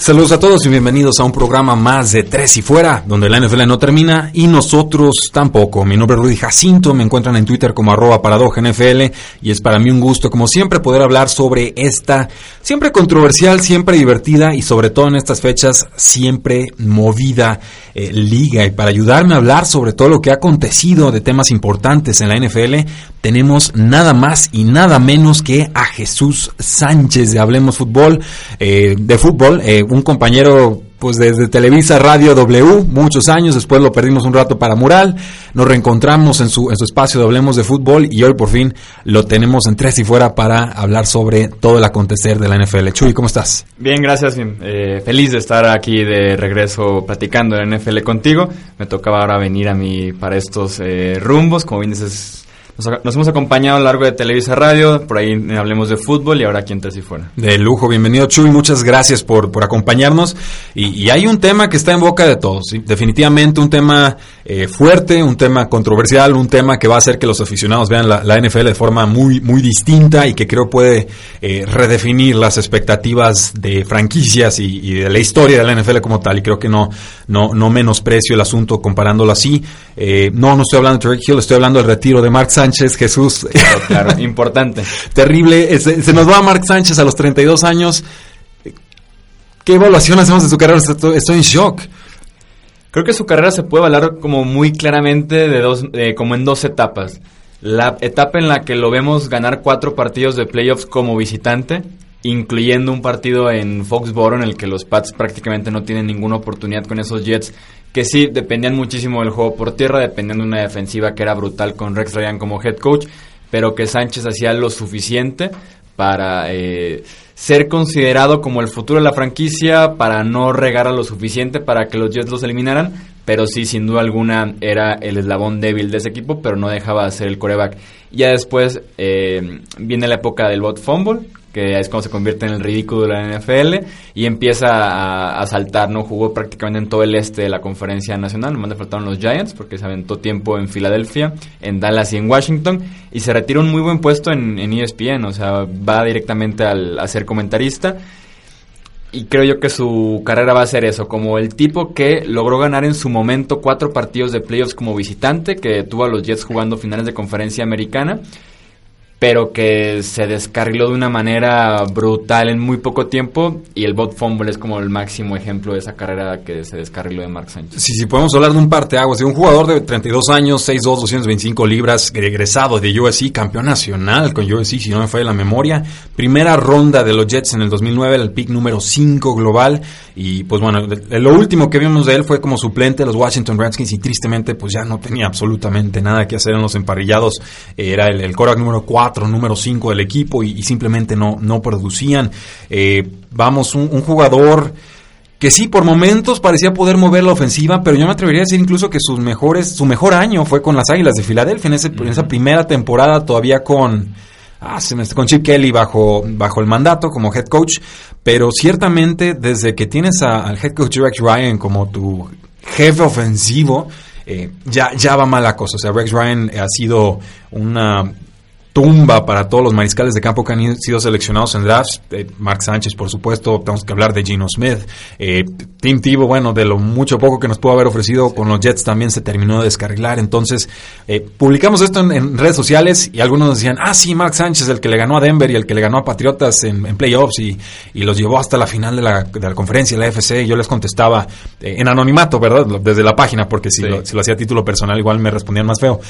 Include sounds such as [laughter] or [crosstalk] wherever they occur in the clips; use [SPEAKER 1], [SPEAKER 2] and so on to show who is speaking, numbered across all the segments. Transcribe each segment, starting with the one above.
[SPEAKER 1] Saludos a todos y bienvenidos a un programa más de Tres y Fuera, donde la NFL no termina y nosotros tampoco. Mi nombre es Rudy Jacinto, me encuentran en Twitter como arroba paradoja NFL y es para mí un gusto, como siempre, poder hablar sobre esta siempre controversial, siempre divertida y sobre todo en estas fechas siempre movida eh, liga. Y para ayudarme a hablar sobre todo lo que ha acontecido de temas importantes en la NFL, tenemos nada más y nada menos que a Jesús Sánchez de Hablemos Fútbol, eh, de fútbol, eh, un compañero pues desde Televisa Radio W, muchos años, después lo perdimos un rato para Mural, nos reencontramos en su, en su espacio de Hablemos de Fútbol y hoy por fin lo tenemos en Tres y Fuera para hablar sobre todo el acontecer de la NFL. Chuy, ¿cómo estás?
[SPEAKER 2] Bien, gracias, eh, feliz de estar aquí de regreso platicando de la NFL contigo. Me tocaba ahora venir a mí para estos eh, rumbos, como bien dices, nos, hemos acompañado a lo largo de Televisa Radio, por ahí hablemos de fútbol y ahora aquí en Tres y Fuera.
[SPEAKER 1] De lujo, bienvenido Chuy, muchas gracias por, por acompañarnos. Y, hay un tema que está en boca de todos, definitivamente un tema eh, fuerte, un tema controversial, un tema que va a hacer que los aficionados vean la, NFL de forma muy, muy distinta y que creo puede eh, redefinir las expectativas de franquicias y, de la historia de la NFL como tal. Y creo que no, no, no menosprecio el asunto comparándolo así. Eh, no, no estoy hablando de Trey Hill, estoy hablando del retiro de Mark Sánchez Jesús.
[SPEAKER 2] Claro, [laughs] importante.
[SPEAKER 1] Terrible. Se, nos va Mark Sánchez a los 32 años. ¿Qué evaluación hacemos de su carrera? Estoy en shock.
[SPEAKER 2] Creo que su carrera se puede evaluar como muy claramente de dos, como en dos etapas. La etapa en la que lo vemos ganar cuatro partidos de playoffs como visitante, incluyendo un partido en Foxboro en el que los Pats prácticamente no tienen ninguna oportunidad con esos Jets que sí dependían muchísimo del juego por tierra, dependiendo de una defensiva que era brutal con Rex Ryan como head coach, pero que Sánchez hacía lo suficiente para eh, ser considerado como el futuro de la franquicia, para no regar a lo suficiente para que los Jets los eliminaran, pero sí, sin duda alguna, era el eslabón débil de ese equipo, pero no dejaba de ser el coreback. Ya después eh, viene la época del bot fumble, que es cuando se convierte en el ridículo de la NFL y empieza a, saltar, ¿no? Jugó prácticamente en todo el este de la conferencia nacional, nomás le faltaron los Giants porque se aventó tiempo en Filadelfia, en Dallas y en Washington y se retira un muy buen puesto en, ESPN, o sea, va directamente al, a ser comentarista y creo yo que su carrera va a ser eso, como el tipo que logró ganar en su momento cuatro partidos de playoffs como visitante, que tuvo a los Jets jugando finales de conferencia americana pero que se descarriló de una manera brutal en muy poco tiempo y el bot fumble es como el máximo ejemplo de esa carrera que se descarriló de Mark Sánchez.
[SPEAKER 1] Sí, sí, podemos hablar de un parteaguas, de un jugador de 32 años, 6'2", 225 libras, egresado de USC, campeón nacional con USC, si no me falla la memoria, primera ronda de los Jets en el 2009, el pick número 5 global. Y pues bueno, lo último que vimos de él fue como suplente de los Washington Redskins y tristemente pues ya no tenía absolutamente nada que hacer en los emparrillados, era el, el número 4 número 5 del equipo y, simplemente no, no producían. Eh, vamos, un, jugador que sí, por momentos parecía poder mover la ofensiva, pero yo me atrevería a decir incluso que sus mejores, su mejor año fue con las Águilas de Filadelfia, en, ese, en esa primera temporada todavía con, ah, con Chip Kelly bajo, bajo el mandato como head coach, pero ciertamente desde que tienes al head coach Rex Ryan como tu jefe ofensivo, eh, ya, ya va mala cosa. O sea, Rex Ryan ha sido una tumba para todos los mariscales de campo que han sido seleccionados en drafts. Eh, Mark Sánchez, por supuesto, tenemos que hablar de Gino Smith. Eh, Tim Tebow, bueno, de lo mucho poco que nos pudo haber ofrecido con los Jets también se terminó de descarrilar. Entonces, eh, publicamos esto en, redes sociales y algunos nos decían, ah, sí, Mark Sánchez, el que le ganó a Denver y el que le ganó a Patriotas en, playoffs y, los llevó hasta la final de la, de la conferencia de la FC. Y yo les contestaba en anonimato, ¿verdad? Desde la página, porque si, lo, si lo hacía a título personal igual me respondían más feo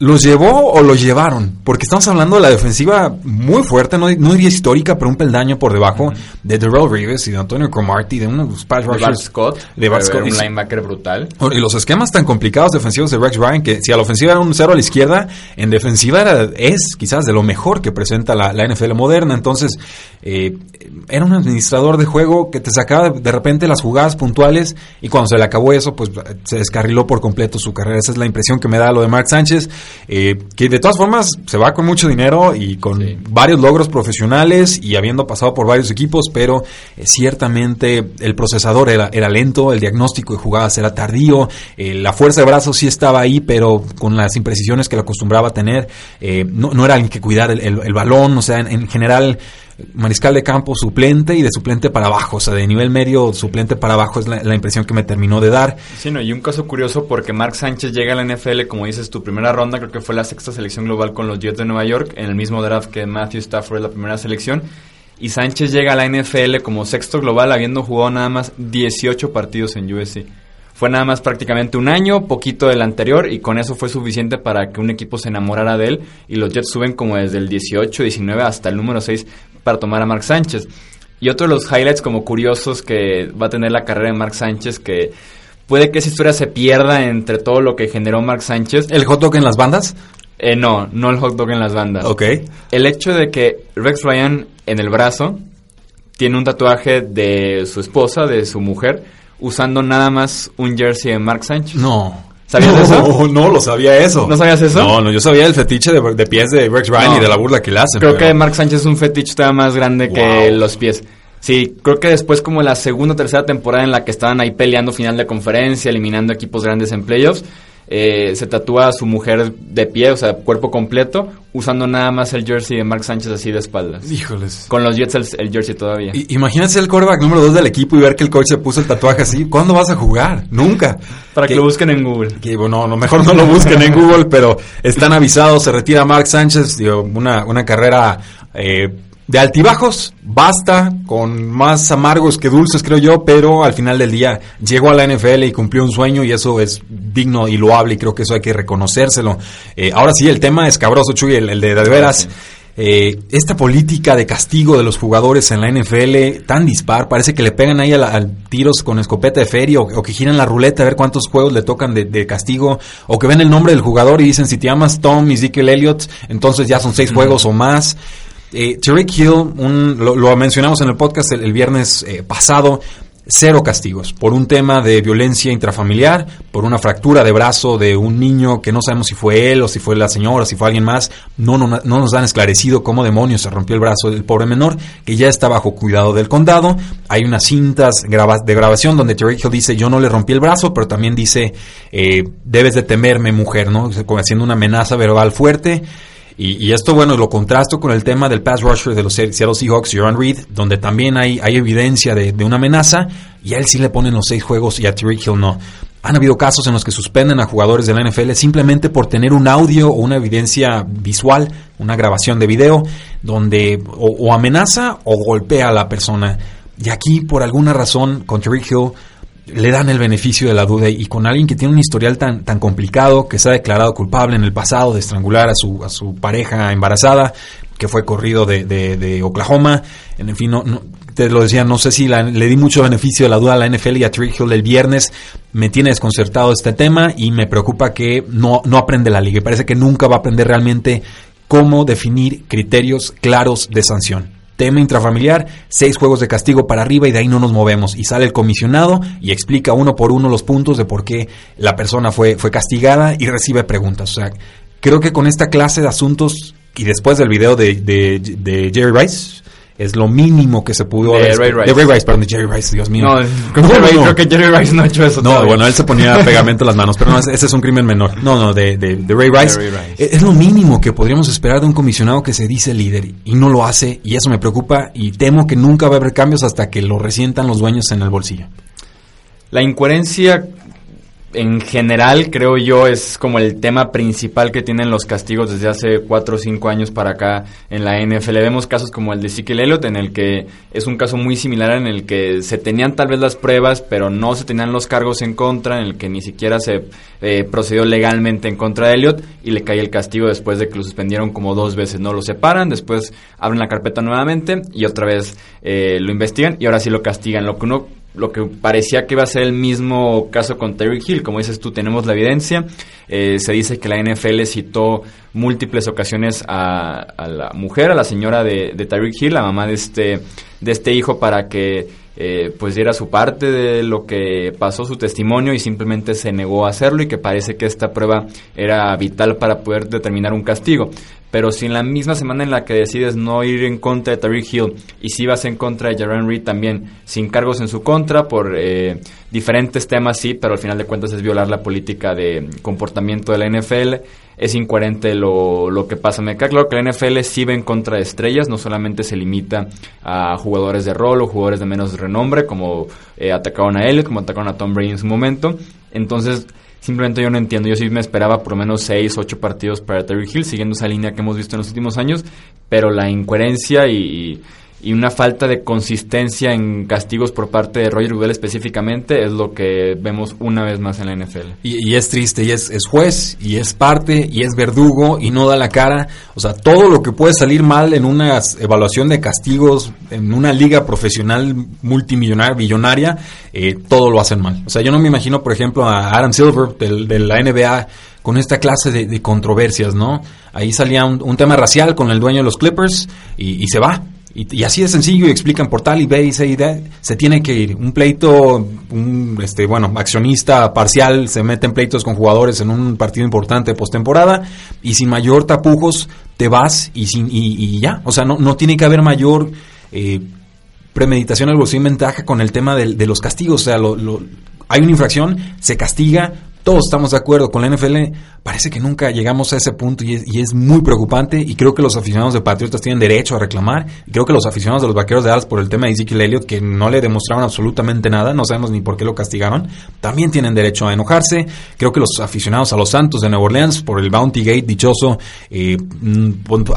[SPEAKER 1] ¿Los llevó o los llevaron? Porque estamos hablando de la defensiva muy fuerte, no, no diría histórica, pero un peldaño por debajo de Darrell Rivers y de Antonio Cromartie, de unos pass
[SPEAKER 2] de
[SPEAKER 1] rushers.
[SPEAKER 2] Scott,
[SPEAKER 1] de Bart
[SPEAKER 2] eh,
[SPEAKER 1] Scott.
[SPEAKER 2] un linebacker brutal.
[SPEAKER 1] Y los esquemas tan complicados defensivos de Rex Ryan, que si a la ofensiva era un cero a la izquierda, en defensiva era, es quizás de lo mejor que presenta la, la NFL moderna. Entonces, eh, era un administrador de juego que te sacaba de repente las jugadas puntuales y cuando se le acabó eso, pues se descarriló por completo su carrera. Esa es la impresión que me da lo de Mark Sánchez, eh, que de todas formas se va con mucho dinero y con
[SPEAKER 2] Sí.
[SPEAKER 1] varios logros profesionales y habiendo pasado por varios equipos, pero eh, ciertamente el procesador era, era lento, el diagnóstico de jugadas era tardío, eh, la fuerza de brazos sí estaba ahí, pero con las imprecisiones que le acostumbraba a tener, eh, no, no era alguien que cuidar el, el- el balón, o sea, en, en general mariscal de campo suplente y de suplente para abajo, o sea, de nivel medio suplente para abajo es la, impresión que me terminó de dar.
[SPEAKER 2] Sí, no, y un caso curioso porque Mark Sánchez llega a la NFL, como dices, tu primera ronda, creo que fue la sexta selección global con los Jets de Nueva York, en el mismo draft que Matthew Stafford es la primera selección. Y Sánchez llega a la NFL como sexto global, habiendo jugado nada más 18 partidos en USC. Fue nada más prácticamente un año, poquito del anterior, y con eso fue suficiente para que un equipo se enamorara de él. Y los Jets suben como desde el 18, 19 hasta el número 6 para tomar a Mark Sánchez. Y otro de los highlights como curiosos que va a tener la carrera de Mark Sánchez, que puede que esa historia se pierda entre todo lo que generó Mark Sánchez.
[SPEAKER 1] ¿El hot dog en las bandas?
[SPEAKER 2] Eh, no, no el hot dog en las bandas.
[SPEAKER 1] Ok.
[SPEAKER 2] El hecho de que Rex Ryan en el brazo tiene un tatuaje de su esposa, de su mujer, usando nada más un jersey de Mark Sánchez.
[SPEAKER 1] No.
[SPEAKER 2] ¿Sabías
[SPEAKER 1] no,
[SPEAKER 2] eso? [laughs]
[SPEAKER 1] No, lo sabía eso.
[SPEAKER 2] ¿No sabías eso?
[SPEAKER 1] No, no, yo sabía el fetiche de, de pies de Rex Ryan
[SPEAKER 2] No.
[SPEAKER 1] y de la burla que le hacen.
[SPEAKER 2] Creo
[SPEAKER 1] pero-
[SPEAKER 2] que Mark Sánchez es un fetiche todavía más grande que los pies. Sí, creo que después como la segunda o tercera temporada en la que estaban ahí peleando final de conferencia, eliminando equipos grandes en playoffs, eh, se tatúa a su mujer de pie, o sea, cuerpo completo, usando nada más el jersey de Mark Sánchez así de espaldas.
[SPEAKER 1] Híjoles.
[SPEAKER 2] Con los Jets el, el jersey todavía.
[SPEAKER 1] I- Imagínate el quarterback número 2 del equipo y ver que el coach se puso el tatuaje así. ¿Cuándo vas a jugar? Nunca.
[SPEAKER 2] Para que,
[SPEAKER 1] Que-
[SPEAKER 2] lo busquen en Google.
[SPEAKER 1] Que bueno, no, mejor no lo busquen en Google, pero están avisados, se retira Mark Sánchez, digo, una, una carrera eh, de altibajos, basta, con más amargos que dulces creo yo, pero al final del día llegó a la NFL y cumplió un sueño y eso es digno y loable y creo que eso hay que reconocérselo. Eh, ahora sí, el tema es cabroso, Chuy, el, el de de veras. Eh, esta política de castigo de los jugadores en la NFL tan dispar, parece que le pegan ahí al, al tiros con escopeta de feria o, o que giran la ruleta a ver cuántos juegos le tocan de, de castigo o que ven el nombre del jugador y dicen si te llamas Tom Ezekiel Elliott, entonces ya son seis juegos o más. Eh, Hill, un- lo, lo mencionamos en el podcast el, viernes eh, pasado, cero castigos por un tema de violencia intrafamiliar, por una fractura de brazo de un niño que no sabemos si fue él o si fue la señora, si fue alguien más. No, no, no nos han esclarecido cómo demonios se rompió el brazo del pobre menor, que ya está bajo cuidado del condado. Hay unas cintas de grabación donde Tariq Hill dice yo no le rompí el brazo, pero también dice eh, debes de temerme mujer, ¿no? Como haciendo una amenaza verbal fuerte. Y, y esto, bueno, lo contrasto con el tema del pass rusher de los Se- Seattle Seahawks, Jaron Reed, donde también hay, hay evidencia de, de una amenaza, y a él sí le ponen los seis juegos y a Tyreek Hill no. Han habido casos en los que suspenden a jugadores de la NFL simplemente por tener un audio o una evidencia visual, una grabación de video, donde o, o amenaza o golpea a la persona. Y aquí, por alguna razón, con Tyreek Hill, le dan el beneficio de la duda y con alguien que tiene un historial tan, tan complicado, que se ha declarado culpable en el pasado de estrangular a su, a su pareja embarazada, que fue corrido de, de, Oklahoma, en fin, no, te lo decía, no sé si la- le di mucho beneficio de la duda a la NFL y a Trick Hill el viernes, me tiene desconcertado este tema y me preocupa que no, no aprende la liga, parece que nunca va a aprender realmente cómo definir criterios claros de sanción tema intrafamiliar, seis juegos de castigo para arriba y de ahí no nos movemos. Y sale el comisionado y explica uno por uno los puntos de por qué la persona fue, fue castigada y recibe preguntas. O sea, creo que con esta clase de asuntos y después del video de, de, de Jerry Rice, es lo mínimo que se pudo
[SPEAKER 2] De
[SPEAKER 1] haber-
[SPEAKER 2] Ray Rice.
[SPEAKER 1] De Ray Rice, perdón, de Jerry Rice, Dios mío.
[SPEAKER 2] No, creo,
[SPEAKER 1] No, no.
[SPEAKER 2] creo que Jerry Rice no ha hecho eso.
[SPEAKER 1] No,
[SPEAKER 2] todavía.
[SPEAKER 1] bueno, él se ponía [laughs] pegamento en las manos, pero no, ese es un crimen menor. No, no, de, de, de Ray Rice.
[SPEAKER 2] Ray Rice.
[SPEAKER 1] Es es lo mínimo que podríamos esperar de un comisionado que se dice líder y no lo hace y eso me preocupa y temo que nunca va a haber cambios hasta que lo resientan los dueños en el bolsillo.
[SPEAKER 2] La incoherencia en general, creo yo, es como el tema principal que tienen los castigos desde hace 4 o 5 años para acá en la NFL. Vemos casos como el de Ezekiel Elliott, en el que es un caso muy similar en el que se tenían tal vez las pruebas, pero no se tenían los cargos en contra, en el que ni siquiera se eh, procedió legalmente en contra de Elliott y le cae el castigo después de que lo suspendieron como dos veces. No lo separan, después abren la carpeta nuevamente y otra vez eh, lo investigan y ahora sí lo castigan. Lo que uno lo que parecía que iba a ser el mismo caso con Terry Hill. Como dices tú, tenemos la evidencia. Eh, se dice que la NFL citó múltiples ocasiones a, la mujer, a la señora de, de Tyreek Hill, la mamá de este, de este hijo, para que eh, pues diera su parte de lo que pasó, su testimonio, y simplemente se negó a hacerlo y que parece que esta prueba era vital para poder determinar un castigo. Pero si en la misma semana en la que decides no ir en contra de Tariq Hill y si vas en contra de Jaron Reed también, sin cargos en su contra por eh, diferentes temas, sí, pero al final de cuentas es violar la política de comportamiento de la NFL, es incoherente lo, lo que pasa. Me queda claro que la NFL sí va en contra de estrellas, no solamente se limita a jugadores de rol o jugadores de menos renombre, como eh, atacaron a él, como atacaron a Tom Brady en su momento. Entonces, Simplemente yo no entiendo. Yo sí me esperaba por lo menos 6, 8 partidos para Terry Hill, siguiendo esa línea que hemos visto en los últimos años, pero la incoherencia y una falta de consistencia en castigos por parte de Roger Goodell específicamente es lo que vemos una vez más en la NFL.
[SPEAKER 1] Y, es triste, y es, juez, y es parte, y es verdugo, y no da la cara. O sea, todo lo que puede salir mal en una evaluación de castigos, en una liga profesional multimillonaria, billonaria, eh, todo lo hacen mal. O sea, yo no me imagino, por ejemplo, a Adam Silver de la NBA con esta clase de, controversias, ¿no? Ahí salía un, tema racial con el dueño de los Clippers y se va y, así de sencillo y explican por tal y B y C y D, se tiene que ir. Un pleito, un este, bueno, accionista parcial se mete en pleitos con jugadores en un partido importante postemporada y sin mayor tapujos te vas y, sin, y, ya. O sea, no, no tiene que haber mayor eh, premeditación, algo así, ventaja con el tema de, de los castigos. O sea, lo, hay una infracción, se castiga, todos estamos de acuerdo con la NFL, parece que nunca llegamos a ese punto y es, muy preocupante y creo que los aficionados de Patriotas tienen derecho a reclamar. Y creo que los aficionados de los Vaqueros de Dallas por el tema de Ezekiel Elliott que no le demostraron absolutamente nada, no sabemos ni por qué lo castigaron, también tienen derecho a enojarse, creo que los aficionados a los Santos de Nueva Orleans por el Bounty Gate dichoso, eh, mm,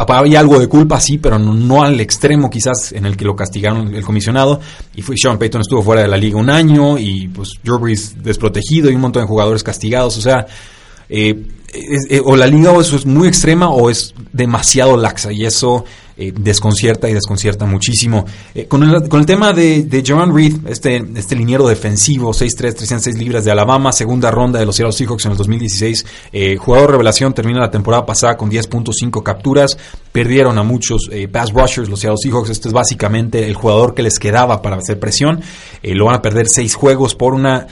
[SPEAKER 1] hay algo de culpa sí, pero no, al extremo quizás en el que lo castigaron el comisionado. Y fue Sean Payton estuvo fuera de la liga un año y pues Drew desprotegido y un montón de jugadores castigados, o sea, eh, eh, o la liga o eso es muy extrema o es demasiado laxa y eso eh, desconcierta y desconcierta muchísimo. Eh, con, el, con, el, tema de, de John Reed, este, este liniero defensivo, 6'3, 306 libras de Alabama, segunda ronda de los Seattle Seahawks en el 2016, eh, jugador revelación, termina la temporada pasada con 10.5 capturas, perdieron a muchos pass rushers los Seattle Seahawks, este es básicamente el jugador que les quedaba para hacer presión, lo van a perder seis juegos por una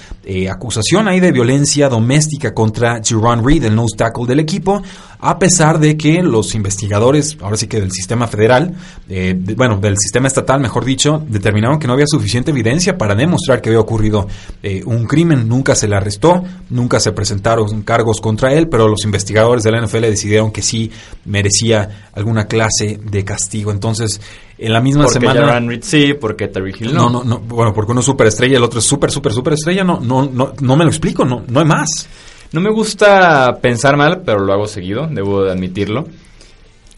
[SPEAKER 1] acusación ahí de violencia doméstica contra Jerron Reed, el nose tackle del equipo, a pesar de que los investigadores, ahora sí que del sistema federal, eh, bueno, del sistema estatal, mejor dicho, determinaron que no había suficiente evidencia para demostrar que había ocurrido eh, un crimen. Nunca se le arrestó, nunca se presentaron cargos contra él, pero los investigadores de la NFL decidieron que sí merecía alguna clase de castigo. Entonces, en la misma
[SPEAKER 2] porque
[SPEAKER 1] semana.
[SPEAKER 2] sí, porque Terry Hill
[SPEAKER 1] no. no. No, Bueno, porque uno es superestrella y el otro es super, super, super estrella. No, no, no, no me lo explico. No, no hay más.
[SPEAKER 2] No me gusta pensar mal, pero lo hago seguido, debo de admitirlo.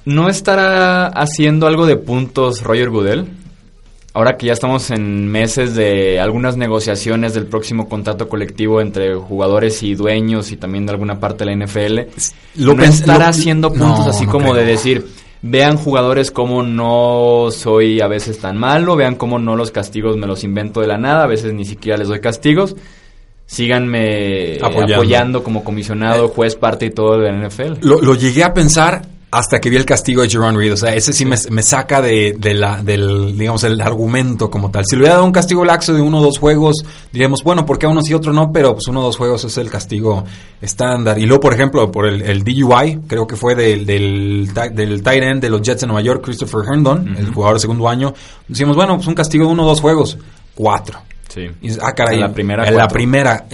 [SPEAKER 2] ¿No estará haciendo algo de puntos Roger Goodell? Ahora que ya estamos en meses de algunas negociaciones del próximo contrato colectivo entre jugadores y dueños y también de alguna parte de la NFL, ¿no estará haciendo puntos así como de decir, vean jugadores como no soy a veces tan malo, vean cómo no los castigos me los invento de la nada, a veces ni siquiera les doy castigos? síganme apoyando, como comisionado, juez, parte y todo de la NFL.
[SPEAKER 1] Lo, llegué a pensar hasta que vi el castigo de Jerron Reed. O sea, ese sí, Me, saca de, la, del, digamos, el argumento como tal. Si le hubiera dado un castigo laxo de uno o dos juegos, diríamos, bueno, ¿por qué uno sí y otro no? Pero pues uno o dos juegos es el castigo estándar. Y luego, por ejemplo, por el, DUI, creo que fue del, del, del tight end de los Jets de Nueva York, Christopher Herndon, el jugador de segundo año. Decimos, bueno, pues un castigo de uno o dos juegos. Cuatro.
[SPEAKER 2] Sí.
[SPEAKER 1] ah, caray. En la primera. En la primera.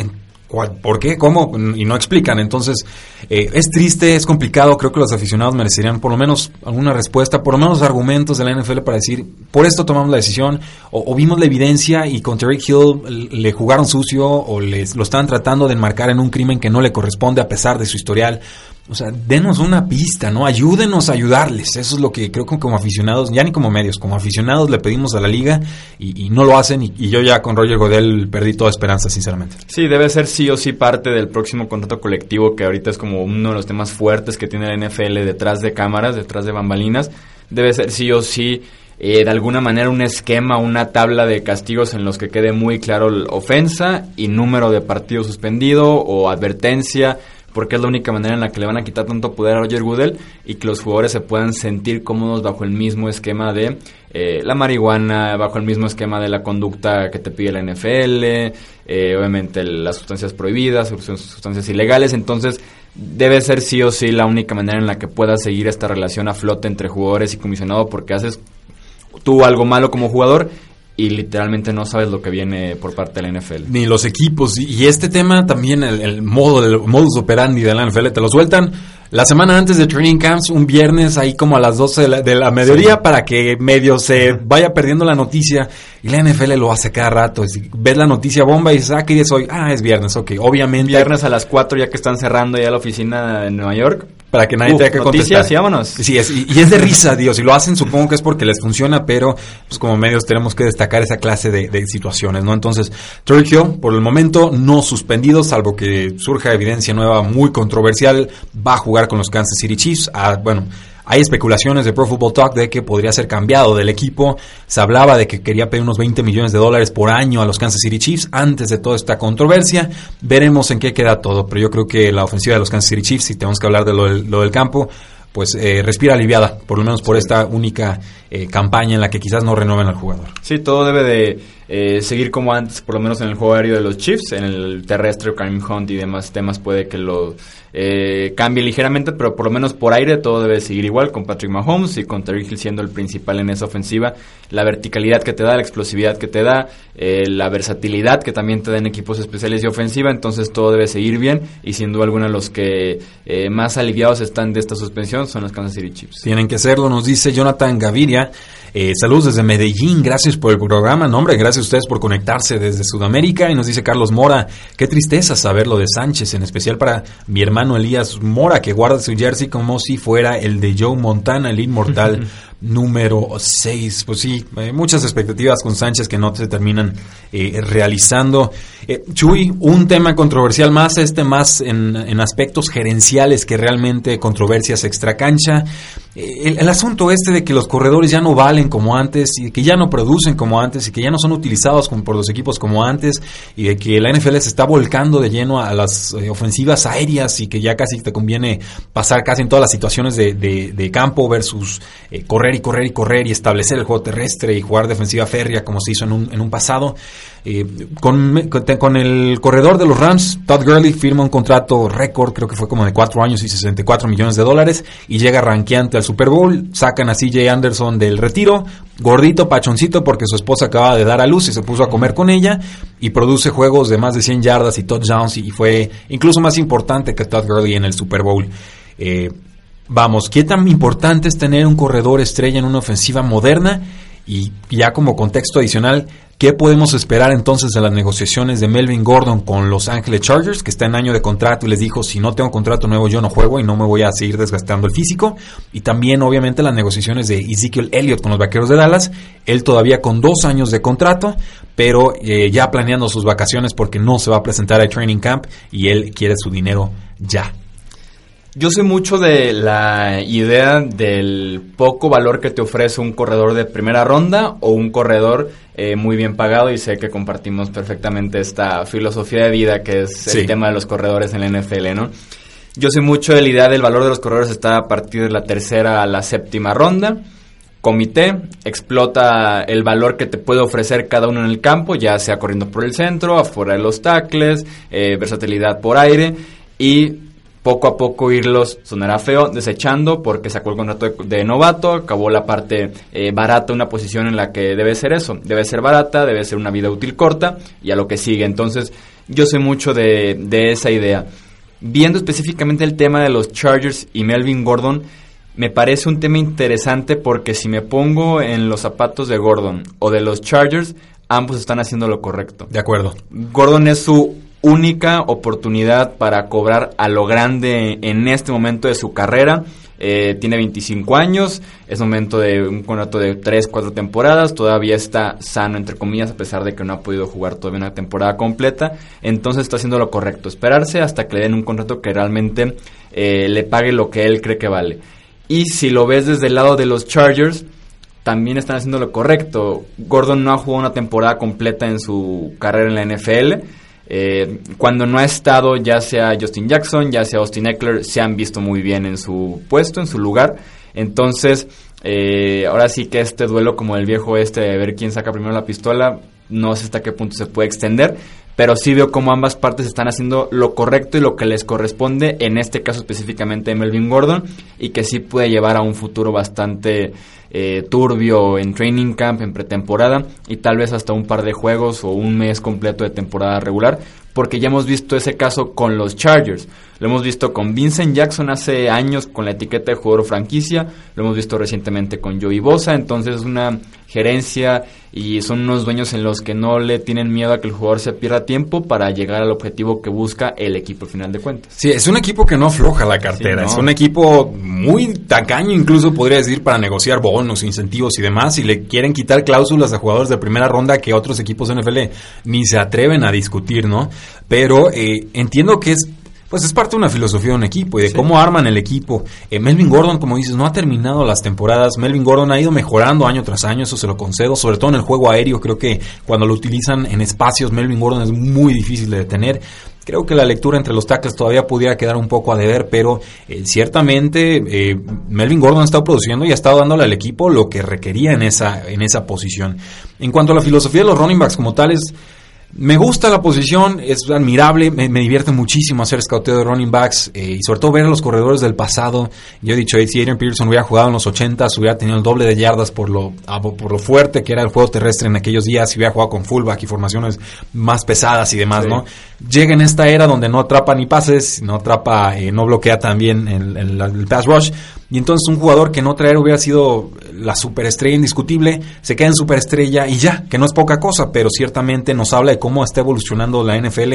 [SPEAKER 1] ¿Por qué? ¿Cómo? Y no explican. Entonces, eh, es triste, es complicado. Creo que los aficionados merecerían por lo menos alguna respuesta, por lo menos argumentos de la NFL para decir, por esto tomamos la decisión, o, vimos la evidencia y con Terry Hill le jugaron sucio o les, lo están tratando de enmarcar en un crimen que no le corresponde a pesar de su historial. O sea, denos una pista, ¿no? Ayúdenos a ayudarles. Eso es lo que creo que como aficionados, ya ni como medios, como aficionados le pedimos a la liga y, no lo hacen. Y, yo ya con Roger Godel perdí toda esperanza, sinceramente.
[SPEAKER 2] Sí, debe ser sí o sí parte del próximo contrato colectivo, que ahorita es como uno de los temas fuertes que tiene la NFL detrás de cámaras, detrás de bambalinas. Debe ser sí o sí eh, de alguna manera un esquema, una tabla de castigos en los que quede muy claro ofensa y número de partidos suspendido o advertencia porque es la única manera en la que le van a quitar tanto poder a Roger Goodell y que los jugadores se puedan sentir cómodos bajo el mismo esquema de eh, la marihuana, bajo el mismo esquema de la conducta que te pide la NFL, eh, obviamente las sustancias prohibidas, sustancias ilegales, entonces debe ser sí o sí la única manera en la que pueda seguir esta relación a flote entre jugadores y comisionado porque haces tú algo malo como jugador y literalmente no sabes lo que viene por parte de la NFL.
[SPEAKER 1] Ni los equipos. Y este tema también, el, el modo, el modus operandi de la NFL, te lo sueltan la semana antes de Training Camps, un viernes ahí como a las 12 de la, mediodía para que medio se vaya perdiendo la noticia. Y la NFL lo hace cada rato. ves la noticia bomba y dices, ah, ¿qué día es hoy? Ah, es viernes, ok. Obviamente.
[SPEAKER 2] Viernes a las 4 ya que están cerrando ya la oficina en Nueva York
[SPEAKER 1] para que nadie tenga que contestar.
[SPEAKER 2] y vámonos.
[SPEAKER 1] Sí, es, y, es de risa, Dios. Si lo hacen, supongo que es porque les funciona, pero pues como medios tenemos que destacar esa clase de, situaciones, ¿no? Entonces, Hill, por el momento, no suspendido, salvo que surja evidencia nueva muy controversial, va a jugar con los Kansas City Chiefs. Ah, bueno, hay especulaciones de Pro Football Talk de que podría ser cambiado del equipo. Se hablaba de que quería pedir unos 20 millones de dólares por año a los Kansas City Chiefs antes de toda esta controversia. Veremos en qué queda todo, pero yo creo que la ofensiva de los Kansas City Chiefs, si tenemos que hablar de lo del, campo, pues eh, respira aliviada, por lo menos por esta única eh, campaña en la que quizás no renueven al jugador.
[SPEAKER 2] Sí, todo debe de eh, seguir como antes, por lo menos en el juego aéreo de los Chiefs, en el terrestre, Karim Hunt y demás temas puede que lo eh, cambie ligeramente, pero por lo menos por aire todo debe seguir igual con Patrick Mahomes y con Terry Hill siendo el principal en esa ofensiva. La verticalidad que te da, la explosividad que te da, eh, la versatilidad que también te da en equipos especiales y ofensiva, entonces todo debe seguir bien y sin duda alguna los que eh, más aliviados están de esta suspensión son los Kansas City Chiefs.
[SPEAKER 1] Tienen que hacerlo, nos dice Jonathan Gaviria. Eh, saludos desde Medellín, gracias por el programa. No, hombre, gracias a ustedes por conectarse desde Sudamérica. Y nos dice Carlos Mora, qué tristeza saber lo de Sánchez, en especial para mi hermano Elías Mora, que guarda su jersey como si fuera el de Joe Montana, el inmortal. [laughs] número 6. Pues sí, eh, muchas expectativas con Sánchez que no se terminan eh, realizando. Eh, Chuy, un tema controversial más, este más en, en aspectos gerenciales que realmente controversias extracancha. El, asunto este de que los corredores ya no valen como antes y que ya no producen como antes y que ya no son utilizados como por los equipos como antes y de que la NFL se está volcando de lleno a las ofensivas aéreas y que ya casi te conviene pasar casi en todas las situaciones de, campo versus correr y correr y correr y establecer el juego terrestre y jugar defensiva férrea como se hizo en un, en un pasado. Eh, con, con, el corredor de los Rams, Todd Gurley firma un contrato récord, creo que fue como de 4 años y 64 millones de dólares, y llega ranqueante al Super Bowl, sacan a CJ Anderson del retiro, gordito, pachoncito, porque su esposa acaba de dar a luz y se puso a comer con ella, y produce juegos de más de 100 yardas y touchdowns, y fue incluso más importante que Todd Gurley en el Super Bowl. Eh, Vamos, ¿qué tan importante es tener un corredor estrella en una ofensiva moderna? Y ya como contexto adicional, ¿qué podemos esperar entonces de las negociaciones de Melvin Gordon con Los Ángeles Chargers, que está en año de contrato y les dijo, si no tengo contrato nuevo yo no juego y no me voy a seguir desgastando el físico? Y también obviamente las negociaciones de Ezekiel Elliott con los Vaqueros de Dallas, él todavía con dos años de contrato, pero eh, ya planeando sus vacaciones porque no se va a presentar al training camp y él quiere su dinero ya.
[SPEAKER 2] Yo sé mucho de la idea del poco valor que te ofrece un corredor de primera ronda o un corredor eh, muy bien pagado y sé que compartimos perfectamente esta filosofía de vida que es el tema de los corredores en la NFL, ¿no? Yo sé mucho de la idea del valor de los corredores está a partir de la tercera a la séptima ronda. Comité explota el valor que te puede ofrecer cada uno en el campo, ya sea corriendo por el centro, afuera de los tackles, eh, versatilidad por aire y poco a poco irlos, sonará feo, desechando porque sacó el contrato de, novato, acabó la parte eh, barata, una posición en la que debe ser eso, debe ser barata, debe ser una vida útil corta y a lo que sigue. Entonces, yo sé mucho de, de esa idea. Viendo específicamente el tema de los Chargers y Melvin Gordon, me parece un tema interesante porque si me pongo en los zapatos de Gordon o de los Chargers, ambos están haciendo lo correcto.
[SPEAKER 1] De acuerdo.
[SPEAKER 2] Gordon es su única oportunidad para cobrar a lo grande en este momento de su carrera. Eh, tiene 25 años, es momento de un contrato de 3, 4 temporadas, todavía está sano, entre comillas, a pesar de que no ha podido jugar todavía una temporada completa, entonces está haciendo lo correcto, esperarse hasta que le den un contrato que realmente eh, le pague lo que él cree que vale. Y si lo ves desde el lado de los Chargers, también están haciendo lo correcto. Gordon no ha jugado una temporada completa en su carrera en la NFL, eh, cuando no ha estado, ya sea Justin Jackson, ya sea Austin Eckler, se han visto muy bien en su puesto, en su lugar. Entonces, eh, ahora sí que este duelo como el viejo este de ver quién saca primero la pistola, no sé hasta qué punto se puede extender, pero sí veo como ambas partes están haciendo lo correcto y lo que les corresponde, en este caso específicamente de Melvin Gordon, y que sí puede llevar a un futuro bastante eh, turbio en training camp, en pretemporada y tal vez hasta un par de juegos o un mes completo de temporada regular, porque ya hemos visto ese caso con los Chargers. Lo hemos visto con Vincent Jackson hace años con la etiqueta de jugador franquicia, lo hemos visto recientemente con Joey Bosa, entonces es una gerencia y son unos dueños en los que no le tienen miedo a que el jugador se pierda tiempo para llegar al objetivo que busca el equipo al final de cuentas.
[SPEAKER 1] Sí, es un equipo que no afloja la cartera, es un equipo muy tacaño incluso podría decir para negociar bonos, incentivos y demás y le quieren quitar cláusulas a jugadores de primera ronda que otros equipos de NFL ni se atreven a discutir, ¿no? Pero eh, entiendo que es pues es parte de una filosofía de un equipo y de cómo arman el equipo. Eh, Melvin Gordon, como dices, no ha terminado las temporadas. Melvin Gordon ha ido mejorando año tras año, eso se lo concedo, sobre todo en el juego aéreo. Creo que cuando lo utilizan en espacios, Melvin Gordon es muy difícil de detener. Creo que la lectura entre los tackles todavía pudiera quedar un poco a deber, pero eh, ciertamente eh, Melvin Gordon ha estado produciendo y ha estado dándole al equipo lo que requería en esa, en esa posición. En cuanto a la filosofía de los running backs como tales, me gusta la posición, es admirable, me, divierte muchísimo hacer scouteo de running backs eh, y sobre todo ver a los corredores del pasado. Yo he dicho, si Adrian Peterson hubiera jugado en los 80, hubiera tenido el doble de yardas por lo, por lo fuerte que era el juego terrestre en aquellos días, si hubiera jugado con fullback y formaciones más pesadas y demás, ¿no? Llega en esta era donde no atrapa ni pases, no atrapa, eh, no bloquea también el, el pass rush, y entonces un jugador que no traer hubiera sido la superestrella indiscutible, se queda en superestrella y ya, que no es poca cosa, pero ciertamente nos habla de cómo está evolucionando la NFL,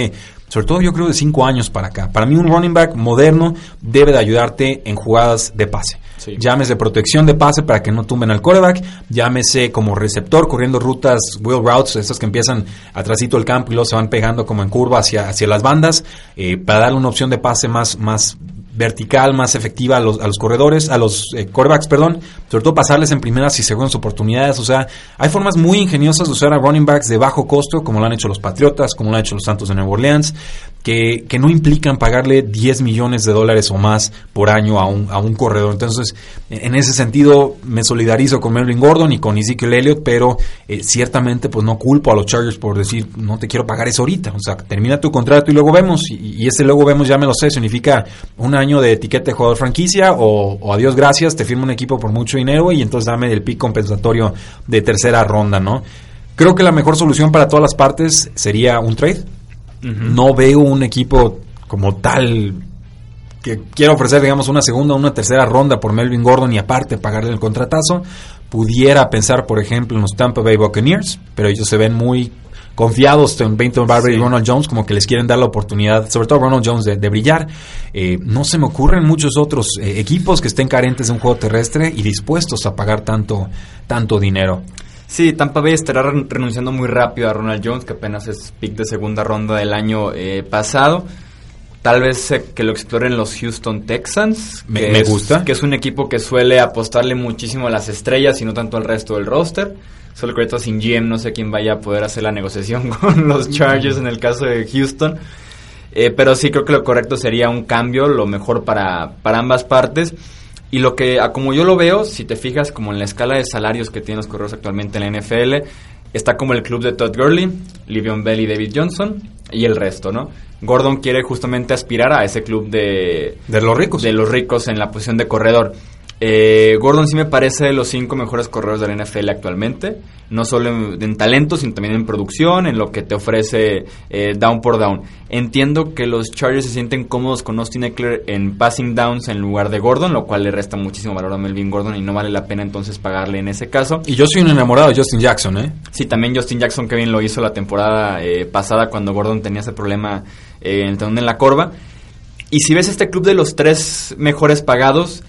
[SPEAKER 1] sobre todo yo creo de cinco años para acá. Para mí un running back moderno debe de ayudarte en jugadas de pase. Llámese protección de pase para que no tumben al quarterback, llámese como receptor corriendo rutas, wheel routes, esas que empiezan atrásito el campo y luego se van pegando como en curva hacia, hacia las bandas, eh, para darle una opción de pase más, más vertical más efectiva a los, a los corredores, a los eh, corebacks, perdón, sobre todo pasarles en primeras y segundas oportunidades. O sea, hay formas muy ingeniosas de usar a running backs de bajo costo, como lo han hecho los Patriotas, como lo han hecho los Santos de Nueva Orleans, que, que no implican pagarle 10 millones de dólares o más por año a un, a un corredor. Entonces, en ese sentido, me solidarizo con Melvin Gordon y con Ezekiel Elliott, pero eh, ciertamente pues no culpo a los Chargers por decir, no te quiero pagar eso ahorita. O sea, termina tu contrato y luego vemos. Y, y ese luego vemos, ya me lo sé, significa una año de etiqueta de jugador franquicia o, adiós gracias, te firmo un equipo por mucho dinero y entonces dame el pick compensatorio de tercera ronda, ¿no? Creo que la mejor solución para todas las partes sería un trade. No veo un equipo como tal que quiera ofrecer, digamos, una segunda o una tercera ronda por Melvin Gordon y aparte pagarle el contratazo. Pudiera pensar, por ejemplo, en los Tampa Bay Buccaneers, pero ellos se ven muy confiados en Benton Barber y Ronald Jones, como que les quieren dar la oportunidad, sobre todo Ronald Jones, de, brillar. Eh, no se me ocurren muchos otros eh, equipos que estén carentes de un juego terrestre y dispuestos a pagar tanto, tanto dinero.
[SPEAKER 2] Sí, Tampa Bay estará renunciando muy rápido a Ronald Jones, que apenas es pick de segunda ronda del año eh, pasado. Tal vez que lo exploren los Houston Texans.
[SPEAKER 1] Me, gusta.
[SPEAKER 2] Que es un equipo que suele apostarle muchísimo a las estrellas y no tanto al resto del roster. Solo que ahorita sin GM no sé quién vaya a poder hacer la negociación [laughs] con los Chargers en el caso de Houston. Eh, pero sí creo que lo correcto sería un cambio, lo mejor para, para ambas partes. Y lo que, como yo lo veo, si te fijas como en la escala de salarios que tienen los corredores actualmente en la NFL, está como el club de Todd Gurley, Livion Bell y David Johnson. y el resto, ¿no? Gordon quiere justamente aspirar a ese club de...
[SPEAKER 1] De los ricos.
[SPEAKER 2] De los ricos en la posición de corredor. Eh, Gordon sí me parece de los cinco mejores corredores de la NFL actualmente, no solo en, en talento, sino también en producción, en lo que te ofrece eh, down por down. Entiendo que los Chargers se sienten cómodos con Austin Eckler en passing downs en lugar de Gordon, lo cual le resta muchísimo valor a Melvin Gordon y no vale la pena entonces pagarle en ese caso.
[SPEAKER 1] Y yo soy un enamorado de Justin Jackson, ¿eh?
[SPEAKER 2] Sí, también Justin Jackson que bien lo hizo la temporada eh, pasada cuando Gordon tenía ese problema eh, en el en la corva. Y si ves este club de los tres mejores pagados,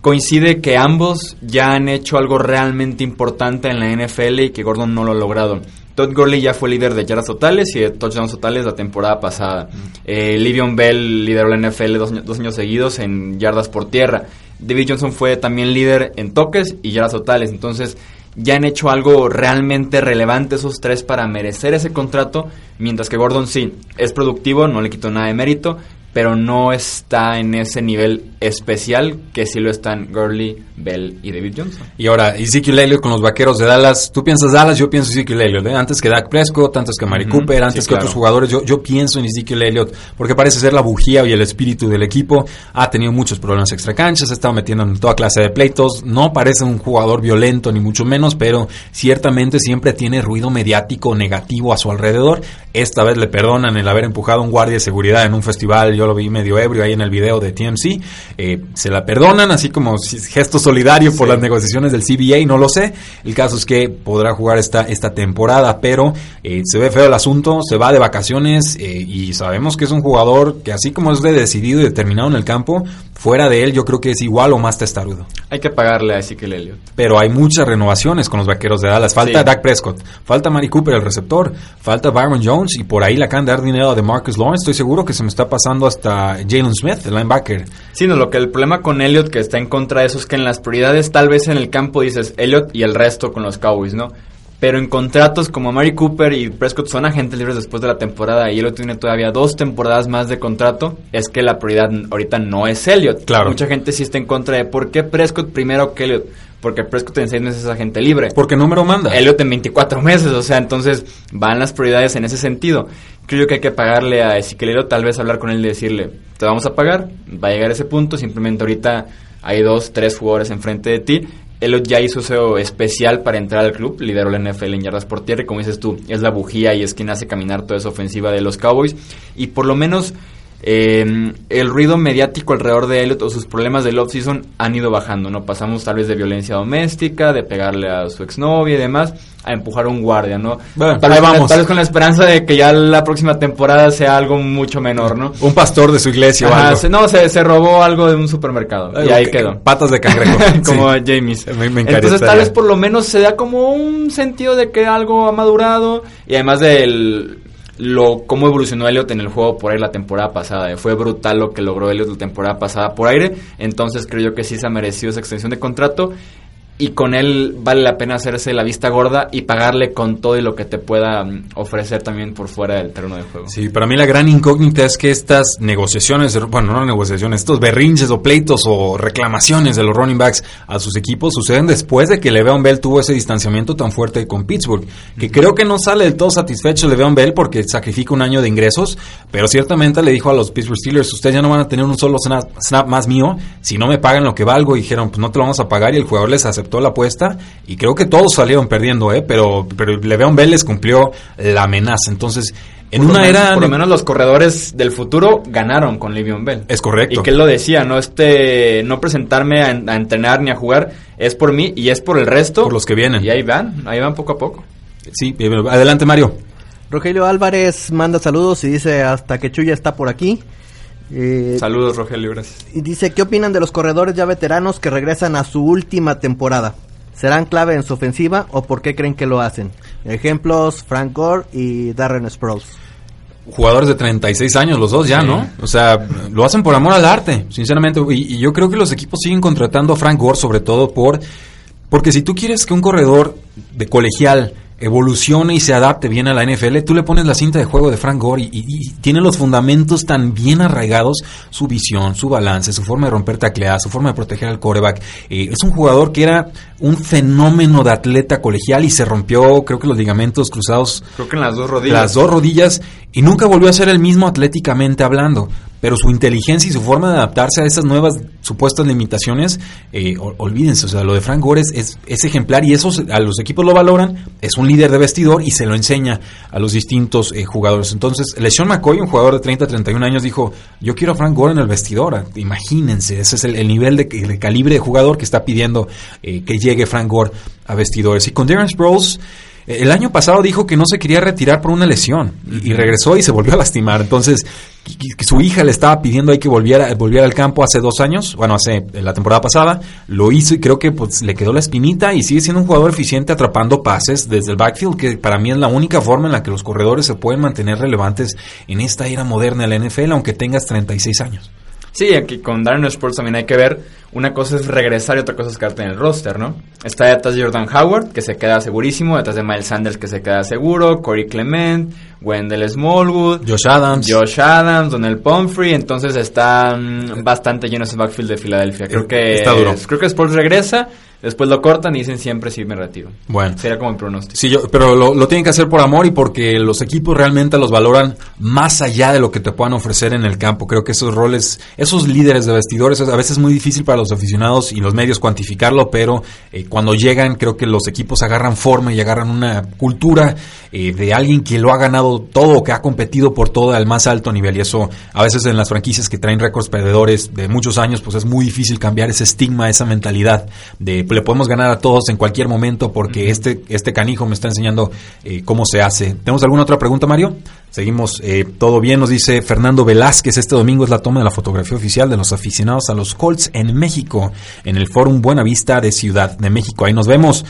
[SPEAKER 2] coincide que ambos ya han hecho algo realmente importante en la NFL y que Gordon no lo ha logrado. Todd Gurley ya fue líder de yardas totales y de touchdowns totales la temporada pasada. Eh, Livion Bell lideró la NFL dos, dos, años seguidos en yardas por tierra. David Johnson fue también líder en toques y yardas totales. Entonces ya han hecho algo realmente relevante esos tres para merecer ese contrato. Mientras que Gordon sí, es productivo, no le quito nada de mérito, pero no está en ese nivel especial que sí lo están Gurley, Bell y David Johnson.
[SPEAKER 1] Y ahora, Ezekiel Elliott con los vaqueros de Dallas. Tú piensas Dallas, yo pienso Ezekiel Elliott. ¿eh? Antes que Dak Prescott, antes que Mari uh -huh. Cooper, antes sí, que claro. otros jugadores. Yo, yo pienso en Ezekiel Elliott porque parece ser la bujía y el espíritu del equipo. Ha tenido muchos problemas extracanchas, ha estado metiendo en toda clase de pleitos. No parece un jugador violento, ni mucho menos, pero ciertamente siempre tiene ruido mediático negativo a su alrededor. Esta vez le perdonan el haber empujado a un guardia de seguridad en un festival. Yo lo vi medio ebrio ahí en el video de TMC. Eh, se la perdonan, así como gesto solidario por las negociaciones del CBA, no lo sé. El caso es que podrá jugar esta, esta temporada, pero eh, se ve feo el asunto, se va de vacaciones eh, y sabemos que es un jugador que así como es de decidido y determinado en el campo, fuera de él yo creo que es igual o más testarudo.
[SPEAKER 2] Hay que pagarle a Ezekiel Elliott.
[SPEAKER 1] Pero hay muchas renovaciones con los vaqueros de Dallas. Falta sí. Dak Prescott, falta Mari Cooper, el receptor, falta Byron Jones y por ahí la can de dar dinero de Marcus Lawrence. Estoy seguro que se me está pasando hasta Jalen Smith, el linebacker.
[SPEAKER 2] Sí, no, lo que el problema con Elliott que está en contra de eso es que en las prioridades tal vez en el campo dices Elliott y el resto con los Cowboys, ¿no? Pero en contratos como Mari Cooper y Prescott son agentes libres después de la temporada y Elliott tiene todavía dos temporadas más de contrato, es que la prioridad ahorita no es Elliott.
[SPEAKER 1] Claro.
[SPEAKER 2] Mucha gente sí está en contra de por qué Prescott primero que Elliott. Porque Prescott en seis meses es agente libre.
[SPEAKER 1] Porque número manda.
[SPEAKER 2] Elliott en 24 meses, o sea, entonces van las prioridades en ese sentido. Creo que hay que pagarle a Ezequiel tal vez hablar con él y decirle, te vamos a pagar, va a llegar ese punto, simplemente ahorita hay dos, tres jugadores enfrente de ti Elliot ya hizo eso especial para entrar al club, lideró la NFL en yardas por tierra y como dices tú, es la bujía y es quien hace caminar toda esa ofensiva de los Cowboys. Y por lo menos eh, el ruido mediático alrededor de Elliot o sus problemas del off-season han ido bajando, ¿no? Pasamos tal vez de violencia doméstica, de pegarle a su exnovia y demás, a empujar a un guardia, ¿no?
[SPEAKER 1] Bueno,
[SPEAKER 2] tal, vez,
[SPEAKER 1] vamos.
[SPEAKER 2] tal vez con la esperanza de que ya la próxima temporada sea algo mucho menor, ¿no?
[SPEAKER 1] Un pastor de su iglesia
[SPEAKER 2] Ajá,
[SPEAKER 1] o algo.
[SPEAKER 2] Se, no, se, se, robó algo de un supermercado y ahí quedó.
[SPEAKER 1] Patas de cangrejo. [laughs]
[SPEAKER 2] como
[SPEAKER 1] sí.
[SPEAKER 2] James.
[SPEAKER 1] Me, me
[SPEAKER 2] Entonces tal vez por lo menos se da como un sentido de que algo ha madurado y además del lo cómo evolucionó Elliot en el juego por aire la temporada pasada. Fue brutal lo que logró Elliot la temporada pasada por aire. Entonces creo yo que sí se ha merecido esa extensión de contrato. Y con él vale la pena hacerse la vista gorda y pagarle con todo y lo que te pueda ofrecer también por fuera del terreno de juego.
[SPEAKER 1] Sí, para mí la gran incógnita es que estas negociaciones, bueno, no negociaciones, estos berrinches o pleitos o reclamaciones de los running backs a sus equipos suceden después de que Le'Veon Bell tuvo ese distanciamiento tan fuerte con Pittsburgh, que uh -huh. creo que no sale del todo satisfecho Le'Veon Bell porque sacrifica un año de ingresos, pero ciertamente le dijo a los Pittsburgh Steelers, ustedes ya no van a tener un solo snap, snap más mío si no me pagan lo que valgo, y dijeron, pues no te lo vamos a pagar y el jugador les aceptó la apuesta y creo que todos salieron perdiendo, ¿eh? pero, pero Le'Veon Bell les cumplió la amenaza. Entonces, en
[SPEAKER 2] por
[SPEAKER 1] una
[SPEAKER 2] menos,
[SPEAKER 1] era...
[SPEAKER 2] Por lo menos los corredores del futuro ganaron con Le'Veon Bell.
[SPEAKER 1] Es correcto.
[SPEAKER 2] Y que él lo decía, no este no presentarme a, a, entrenar ni a jugar, es por mí y es por el resto.
[SPEAKER 1] Por los que vienen.
[SPEAKER 2] Y ahí van, ahí van poco a poco.
[SPEAKER 1] Sí, adelante Mario.
[SPEAKER 3] Rogelio Álvarez manda saludos y dice hasta que Chuya está por aquí.
[SPEAKER 2] Eh, Saludos, Rogelio, gracias.
[SPEAKER 3] Y dice, ¿qué opinan de los corredores ya veteranos que regresan a su última temporada? ¿Serán clave en su ofensiva o por qué creen que lo hacen? Ejemplos, Frank Gore y Darren Sproles.
[SPEAKER 1] Jugadores de 36 años, los dos ya, sí. ¿no? O sea, lo hacen por amor al arte, sinceramente. Y, y, yo creo que los equipos siguen contratando a Frank Gore, sobre todo por... Porque si tú quieres que un corredor de colegial evolucione y se adapte bien a la NFL, tú le pones la cinta de juego de Frank Gore y, tiene los fundamentos tan bien arraigados, su visión, su balance, su forma de romper tacleadas, su forma de proteger al coreback. Eh, es un jugador que era un fenómeno de atleta colegial y se rompió, creo que los ligamentos cruzados.
[SPEAKER 2] Creo que en las dos rodillas.
[SPEAKER 1] Las dos rodillas y nunca volvió a ser el mismo atléticamente hablando pero su inteligencia y su forma de adaptarse a esas nuevas supuestas limitaciones, eh, olvídense, o sea, lo de Frank Gore es, es, ejemplar y esos a los equipos lo valoran, es un líder de vestidor y se lo enseña a los distintos eh, jugadores. Entonces, LeSean McCoy, un jugador de 30, 31 años, dijo, yo quiero a Frank Gore en el vestidor, imagínense, ese es el, nivel de, calibre de jugador que está pidiendo eh, que llegue Frank Gore a vestidores. Y con Darren Sproles, el año pasado dijo que no se quería retirar por una lesión y, regresó y se volvió a lastimar. Entonces, su hija le estaba pidiendo ahí que volviera, volviera al campo hace dos años, bueno, hace la temporada pasada, lo hizo y creo que pues le quedó la espinita y sigue siendo un jugador eficiente atrapando pases desde el backfield, que para mí es la única forma en la que los corredores se pueden mantener relevantes en esta era moderna de la NFL, aunque tengas 36 años.
[SPEAKER 2] Sí, aquí con Darren Sports también hay que ver, una cosa es regresar y otra cosa es quedarte en el roster, ¿no? Está detrás de Jordan Howard, que se queda segurísimo, detrás de Miles Sanders, que se queda seguro, Corey Clement, Wendell Smallwood,
[SPEAKER 1] Josh Adams,
[SPEAKER 2] Josh Adams, Donald Pumphrey, entonces está bastante lleno ese backfield de Filadelfia. Creo que
[SPEAKER 1] está duro.
[SPEAKER 2] Creo que Sports regresa Después lo cortan y dicen siempre sí me retiro.
[SPEAKER 1] Bueno.
[SPEAKER 2] Sería como el pronóstico.
[SPEAKER 1] Sí, yo, pero lo, tienen que hacer por amor y porque los equipos realmente los valoran más allá de lo que te puedan ofrecer en el campo. Creo que esos roles, esos líderes de vestidores, a veces es muy difícil para los aficionados y los medios cuantificarlo, pero eh, cuando llegan creo que los equipos agarran forma y agarran una cultura eh, de alguien que lo ha ganado todo, que ha competido por todo al más alto nivel. Y eso a veces en las franquicias que traen récords perdedores de muchos años, pues es muy difícil cambiar ese estigma, esa mentalidad de le podemos ganar a todos en cualquier momento porque este, este canijo me está enseñando eh, cómo se hace. ¿Tenemos alguna otra pregunta, Mario? Seguimos, eh, todo bien, nos dice Fernando Velázquez, este domingo es la toma de la fotografía oficial de los aficionados a los Colts en México, en el Fórum Buena Vista de Ciudad de México. Ahí nos vemos,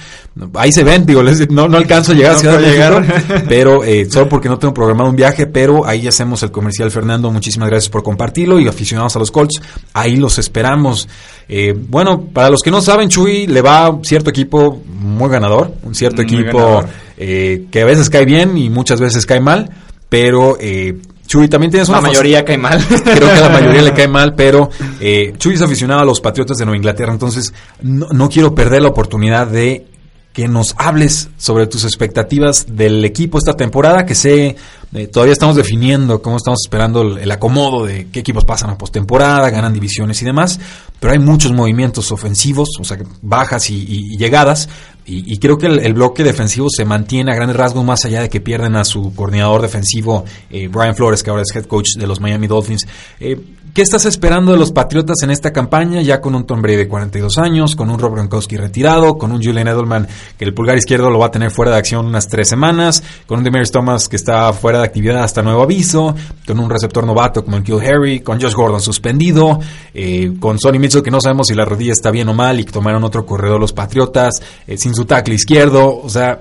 [SPEAKER 1] ahí se ven, digo, no, no alcanzo a llegar a Ciudad de México, pero eh, solo porque no tengo programado un viaje, pero ahí hacemos el comercial, Fernando, muchísimas gracias por compartirlo y aficionados a los Colts, ahí los esperamos. Eh, bueno, para los que no saben, Chuy le va a cierto equipo muy ganador, un cierto equipo que a veces cae bien y muchas veces cae mal pero eh, Chuy también tienes una...
[SPEAKER 2] La mayoría cae mal. [laughs]
[SPEAKER 1] Creo que a la mayoría le [laughs] cae mal, pero eh, Chuy es aficionado a los Patriotas de Nueva Inglaterra, entonces no, quiero perder la oportunidad de que nos hables sobre tus expectativas del equipo esta temporada, que sé, eh, todavía estamos definiendo cómo estamos esperando el, acomodo de qué equipos pasan a postemporada, ganan divisiones y demás, pero hay muchos movimientos ofensivos, o sea, bajas y llegadas, y, creo que el, bloque defensivo se mantiene a grandes rasgos más allá de que pierden a su coordinador defensivo, eh, Brian Flores, que ahora es head coach de los Miami Dolphins. Eh, ¿Qué estás esperando de los Patriotas en esta campaña? Ya con un Tom Brady de 42 años, con un Rob Gronkowski retirado, con un Julian Edelman que el pulgar izquierdo lo va a tener fuera de acción unas tres semanas, con un Demarius Thomas que está fuera de actividad hasta nuevo aviso, con un receptor novato como el Kill Harry, con Josh Gordon suspendido, eh, con Sonny Mitchell que no sabemos si la rodilla está bien o mal y que tomaron otro corredor los Patriotas, eh, sin su tackle izquierdo, o sea,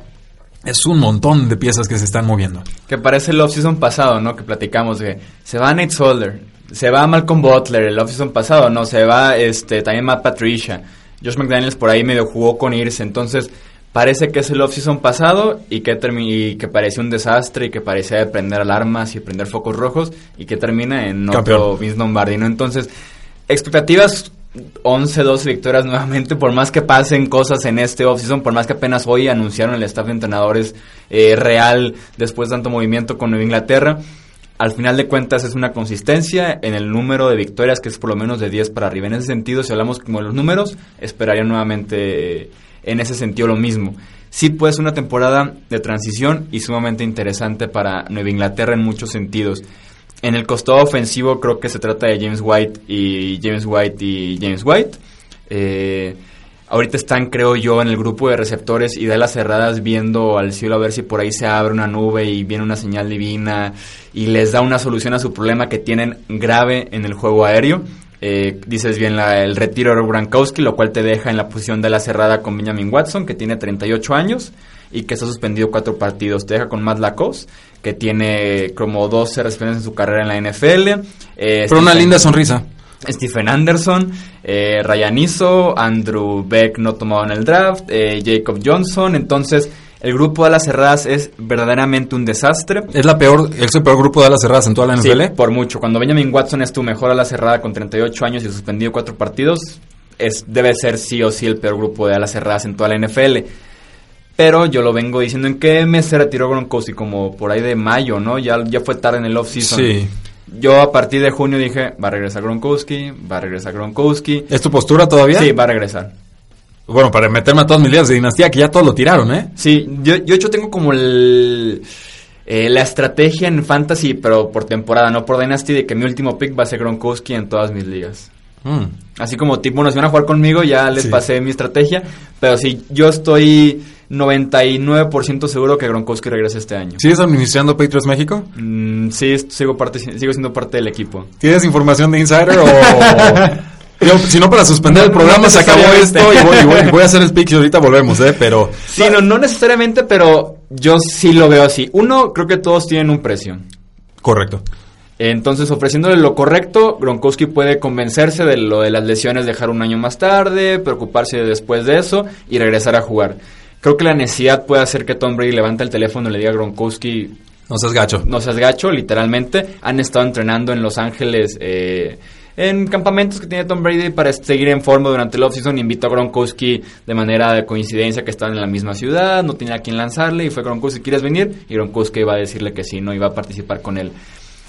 [SPEAKER 1] es un montón de piezas que se están moviendo.
[SPEAKER 2] Que parece el offseason pasado, ¿no? Que platicamos de se va Nate se va Malcolm Butler el offseason pasado, no, se va este también Matt Patricia. Josh McDaniels por ahí medio jugó con irse, entonces parece que es el offseason pasado y que, y que parecía un desastre y que parecía prender alarmas y prender focos rojos y que termina en otro Vince Lombardi, Entonces, expectativas 11, 12 victorias nuevamente, por más que pasen cosas en este offseason, por más que apenas hoy anunciaron el staff de entrenadores eh, real después de tanto movimiento con Nueva Inglaterra al final de cuentas es una consistencia en el número de victorias que es por lo menos de 10 para arriba. En ese sentido, si hablamos como de los números, esperaría nuevamente eh, en ese sentido lo mismo. Sí, pues una temporada de transición y sumamente interesante para Nueva Inglaterra en muchos sentidos. En el costado ofensivo creo que se trata de James White y James White y James White. Eh, Ahorita están, creo yo, en el grupo de receptores y de las cerradas viendo al cielo a ver si por ahí se abre una nube y viene una señal divina y les da una solución a su problema que tienen grave en el juego aéreo. Eh, dices bien el retiro de Brankowski, lo cual te deja en la posición de la cerrada con Benjamin Watson, que tiene 38 años y que está suspendido cuatro partidos. Te deja con Matt Lacos, que tiene como 12 recepciones en su carrera en la NFL.
[SPEAKER 1] Eh, Pero una linda sonrisa.
[SPEAKER 2] Stephen Anderson, eh, Ryan Iso, Andrew Beck no tomado en el draft, eh, Jacob Johnson. Entonces, El grupo de alas cerradas es verdaderamente un desastre.
[SPEAKER 1] Es la peor, es el peor grupo de alas cerradas en toda la
[SPEAKER 2] Sí,
[SPEAKER 1] NFL.
[SPEAKER 2] por mucho. Cuando Benjamin Watson es tu mejor ala cerrada con 38 años y suspendido cuatro partidos, es, debe ser sí o sí el peor grupo de alas cerradas en toda la NFL. Pero yo lo vengo diciendo en qué mes se retiró Gronkowski, como por ahí de mayo, ¿no? Ya, ya fue tarde en el off-season.
[SPEAKER 1] Sí.
[SPEAKER 2] Yo a partir de junio dije, va a regresar Gronkowski, va a regresar Gronkowski.
[SPEAKER 1] ¿Es tu postura todavía?
[SPEAKER 2] Sí, va a regresar.
[SPEAKER 1] Bueno, para meterme a todas mis líneas de dinastía, que ya todos lo tiraron, ¿eh?
[SPEAKER 2] Sí, yo, yo hecho tengo como el, eh, la estrategia en Fantasy, pero por temporada, no por Dynasty, de que mi último pick va a ser Gronkowski en todas mis ligas.
[SPEAKER 1] Mm.
[SPEAKER 2] Así como tipo, bueno, si van a jugar conmigo, ya les
[SPEAKER 1] Sí.
[SPEAKER 2] pasé mi estrategia, pero sí, yo estoy 99% seguro que Gronkowski regresa este año.
[SPEAKER 1] ¿Sigues administrando Patriots México?
[SPEAKER 2] Mm, sí, sigo, parte, sigo siendo parte del equipo.
[SPEAKER 1] ¿Tienes información de Insider o...? [laughs] Si no, para suspender el programa
[SPEAKER 2] no
[SPEAKER 1] se acabó esto y voy, y voy- y voy a hacer el pick y ahorita volvemos, ¿eh? Pero...
[SPEAKER 2] Sí, no, no necesariamente, pero yo sí lo veo así. Uno, creo que todos tienen un precio.
[SPEAKER 1] Correcto.
[SPEAKER 2] Entonces, ofreciéndole lo correcto, Gronkowski puede convencerse de lo de las lesiones, dejar un año más tarde, preocuparse después de eso y regresar a jugar. Creo que la necesidad puede hacer que Tom Brady levante el teléfono y le diga a Gronkowski,
[SPEAKER 1] No seas gacho.
[SPEAKER 2] no seas gacho, literalmente. Han estado entrenando en Los Ángeles eh, en campamentos que tiene Tom Brady para seguir en forma durante el offseason. Invitó a Gronkowski de manera de coincidencia que estaban en la misma ciudad, no tenía a quién lanzarle y fue Gronkowski, ¿quieres venir? Y Gronkowski iba a decirle que sí, no iba a participar con él.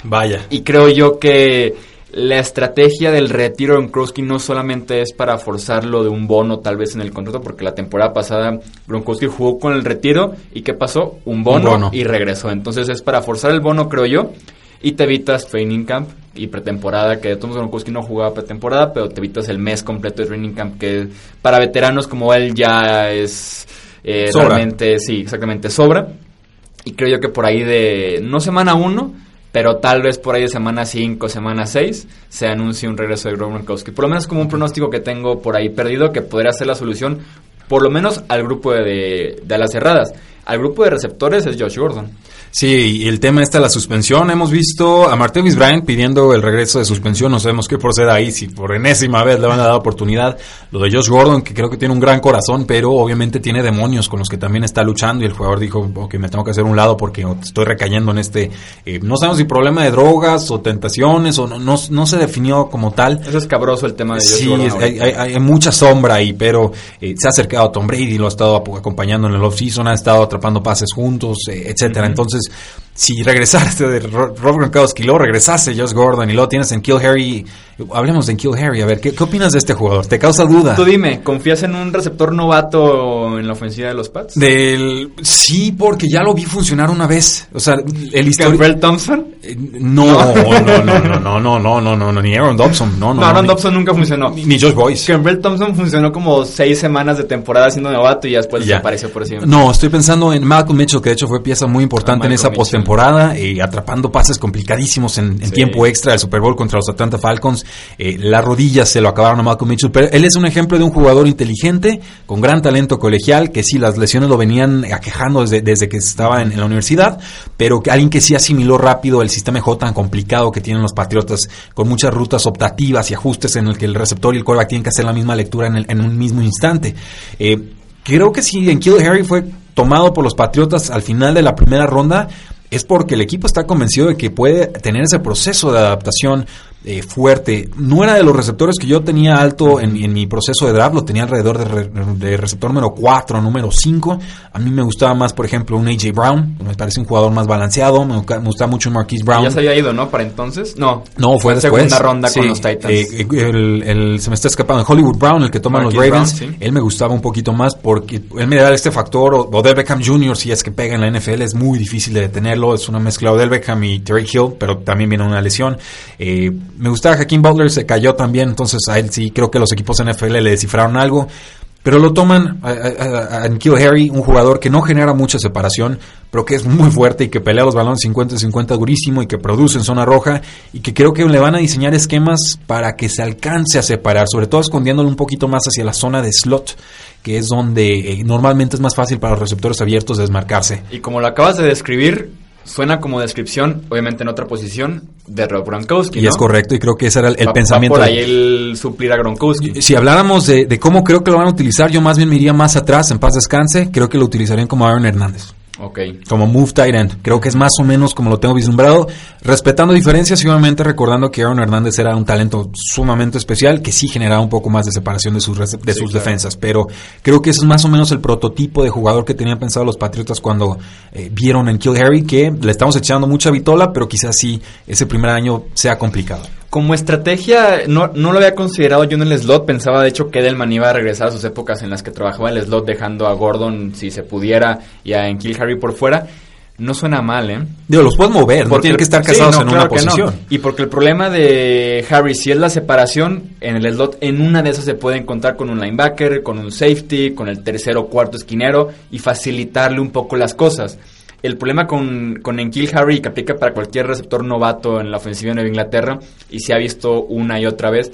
[SPEAKER 1] Vaya.
[SPEAKER 2] Y creo yo que la estrategia del retiro de Gronkowski no solamente es para forzarlo de un bono tal vez en el contrato, porque la temporada pasada Gronkowski jugó con el retiro y ¿qué pasó? Un bono,
[SPEAKER 1] Un bono.
[SPEAKER 2] y regresó. Entonces es para forzar el bono, creo yo, y te evitas training camp y pretemporada, que modos Gronkowski no jugaba pretemporada, pero te evitas el mes completo de training camp, que para veteranos como él ya es eh,
[SPEAKER 1] Sobra.
[SPEAKER 2] realmente, sí, exactamente, sobra. Y creo yo que por ahí de, no semana 1, pero tal vez por ahí de semana 5, semana 6, se anuncie un regreso de Gronkowski. Por lo menos como un pronóstico que tengo por ahí perdido, que podría ser la solución, por lo menos al grupo de, de alas cerradas. Al grupo de receptores es Josh Gordon.
[SPEAKER 1] Sí, y el tema está la suspensión. Hemos visto a Martavis Bryant pidiendo el regreso de suspensión. No sabemos qué procede ahí, si por enésima vez le van a dar oportunidad. Lo de Josh Gordon, que creo que tiene un gran corazón, pero obviamente tiene demonios con los que también está luchando. Y el jugador dijo, ok, me tengo que hacer un lado porque estoy recayendo en este... eh, no sabemos si problema de drogas o tentaciones, o no, no, no se definió como tal.
[SPEAKER 2] Es escabroso el tema de Josh
[SPEAKER 1] Sí,
[SPEAKER 2] Gordon.
[SPEAKER 1] es- hay,
[SPEAKER 2] ahorita.
[SPEAKER 1] hay- hay mucha sombra ahí, pero eh, se ha acercado a Tom Brady, lo ha estado acompañando en el off-season, ha estado atrapando pases juntos, eh, etcétera. Entonces, si regresaste de Ro- Rob Gronkowski, luego regresaste Josh Gordon y luego tienes en Kill Harry, hablemos de Kill Harry, a ver, ¿qué, qué opinas de este jugador? ¿Te causa duda?
[SPEAKER 2] Tú dime, ¿confías en un receptor novato en la ofensiva de los Pats?
[SPEAKER 1] Del, sí, porque ya lo vi funcionar una vez. O sea, el histórico...
[SPEAKER 2] ¿Gabriel Thompson?
[SPEAKER 1] Eh, No, no, no, no, no, no, no, no, no, no, ni Aaron Dobson, no, no.
[SPEAKER 2] No, Aaron
[SPEAKER 1] ni-
[SPEAKER 2] Dobson nunca funcionó.
[SPEAKER 1] Ni, ni Josh Boyce.
[SPEAKER 2] Campbell Thompson funcionó como seis semanas de temporada siendo novato y ya después
[SPEAKER 1] Ya.
[SPEAKER 2] desapareció por siempre.
[SPEAKER 1] No, estoy pensando en Malcolm Mitchell, que de hecho fue pieza muy importante
[SPEAKER 2] Ah,
[SPEAKER 1] en esa
[SPEAKER 2] Malcolm
[SPEAKER 1] postemporada, eh, atrapando pases complicadísimos en, en
[SPEAKER 2] Sí.
[SPEAKER 1] tiempo extra del Super Bowl contra los Atlanta Falcons. Eh, las rodillas se lo acabaron a Malcolm Mitchell, pero él es un ejemplo de un jugador inteligente, con gran talento colegial, que sí, las lesiones lo venían aquejando desde, desde que estaba en, en la universidad, pero que alguien que sí asimiló rápido el sistema J tan complicado que tienen los Patriotas, con muchas rutas optativas y ajustes en el que el receptor y el quarterback tienen que hacer la misma lectura en, el- en un mismo instante. Eh, Creo que si en Kill Harry fue tomado por los Patriotas al final de la primera ronda, es porque el equipo está convencido de que puede tener ese proceso de adaptación eh, fuerte. No era de los receptores que yo tenía alto en, en mi proceso de draft, lo tenía alrededor de, re- de receptor número 4, número 5. A mí me gustaba más, por ejemplo, un AJ Brown, me parece un jugador más balanceado, me, me gustaba mucho Marquise Brown.
[SPEAKER 2] Ya se había ido, ¿no? Para entonces. No.
[SPEAKER 1] No, fue
[SPEAKER 2] en
[SPEAKER 1] después.
[SPEAKER 2] Segunda ronda
[SPEAKER 1] Sí,
[SPEAKER 2] con los Titans.
[SPEAKER 1] eh, el, el- se me está escapando. Hollywood Brown, el que toman los Ravens.
[SPEAKER 2] Brown, sí.
[SPEAKER 1] Él me gustaba un poquito más porque él me da este factor. O, Odell Beckham Jr., si es que pega en la NFL, es muy difícil de detenerlo. Es una mezcla de Odell Beckham y Terry Hill, pero también viene una lesión. Eh, me gustaba Hakeem Butler, se cayó también. Entonces a él sí creo que los equipos NFL le descifraron algo. Pero lo toman a, a, N'Keal Harry, un jugador que no genera mucha separación, pero que es muy fuerte y que pelea los balones 50-50 durísimo y que produce en zona roja y que creo que le van a diseñar esquemas para que se alcance a separar, sobre todo escondiéndolo un poquito más hacia la zona de slot, que es donde eh, normalmente es más fácil para los receptores abiertos desmarcarse.
[SPEAKER 2] Y como lo acabas de describir, suena como descripción, obviamente en otra posición, de Rob Gronkowski.
[SPEAKER 1] Y es correcto, y creo que ese era el, el
[SPEAKER 2] Va- va
[SPEAKER 1] pensamiento.
[SPEAKER 2] por ahí el suplir a Gronkowski.
[SPEAKER 1] Si habláramos de, de cómo creo que lo van a utilizar, yo más bien me iría más atrás, en paz descanse, creo que lo utilizarían como Aaron Hernández.
[SPEAKER 2] Ok.
[SPEAKER 1] Como move tight end. Creo que es más o menos como lo tengo vislumbrado. Respetando diferencias y obviamente recordando que Aaron Hernández era un talento sumamente especial que sí generaba un poco más de separación de sus, de
[SPEAKER 2] Sí,
[SPEAKER 1] sus
[SPEAKER 2] claro.
[SPEAKER 1] defensas. Pero creo que eso es más o menos el prototipo de jugador que tenían pensado los Patriotas cuando eh, vieron en Kill Harry que le estamos echando mucha vitola, pero quizás sí ese primer año sea complicado.
[SPEAKER 2] Como estrategia, no, no lo había considerado yo en el slot. Pensaba, de hecho, que Edelman iba a regresar a sus épocas en las que trabajaba el slot, dejando a Gordon, si se pudiera, y a Kill Harry por fuera. No suena mal, ¿eh?
[SPEAKER 1] Digo, los puedes mover, no
[SPEAKER 2] Porque-
[SPEAKER 1] tienen que estar
[SPEAKER 2] sí,
[SPEAKER 1] casados
[SPEAKER 2] no,
[SPEAKER 1] en
[SPEAKER 2] claro
[SPEAKER 1] una
[SPEAKER 2] que no.
[SPEAKER 1] posición.
[SPEAKER 2] Y porque el problema de Harry, si es la separación en el slot, en una de esas se puede encontrar con un linebacker, con un safety, con el tercero o cuarto esquinero y facilitarle un poco las cosas. El problema con, con Enkil Harry, que aplica para cualquier receptor novato en la ofensiva de Nueva Inglaterra, y se ha visto una y otra vez,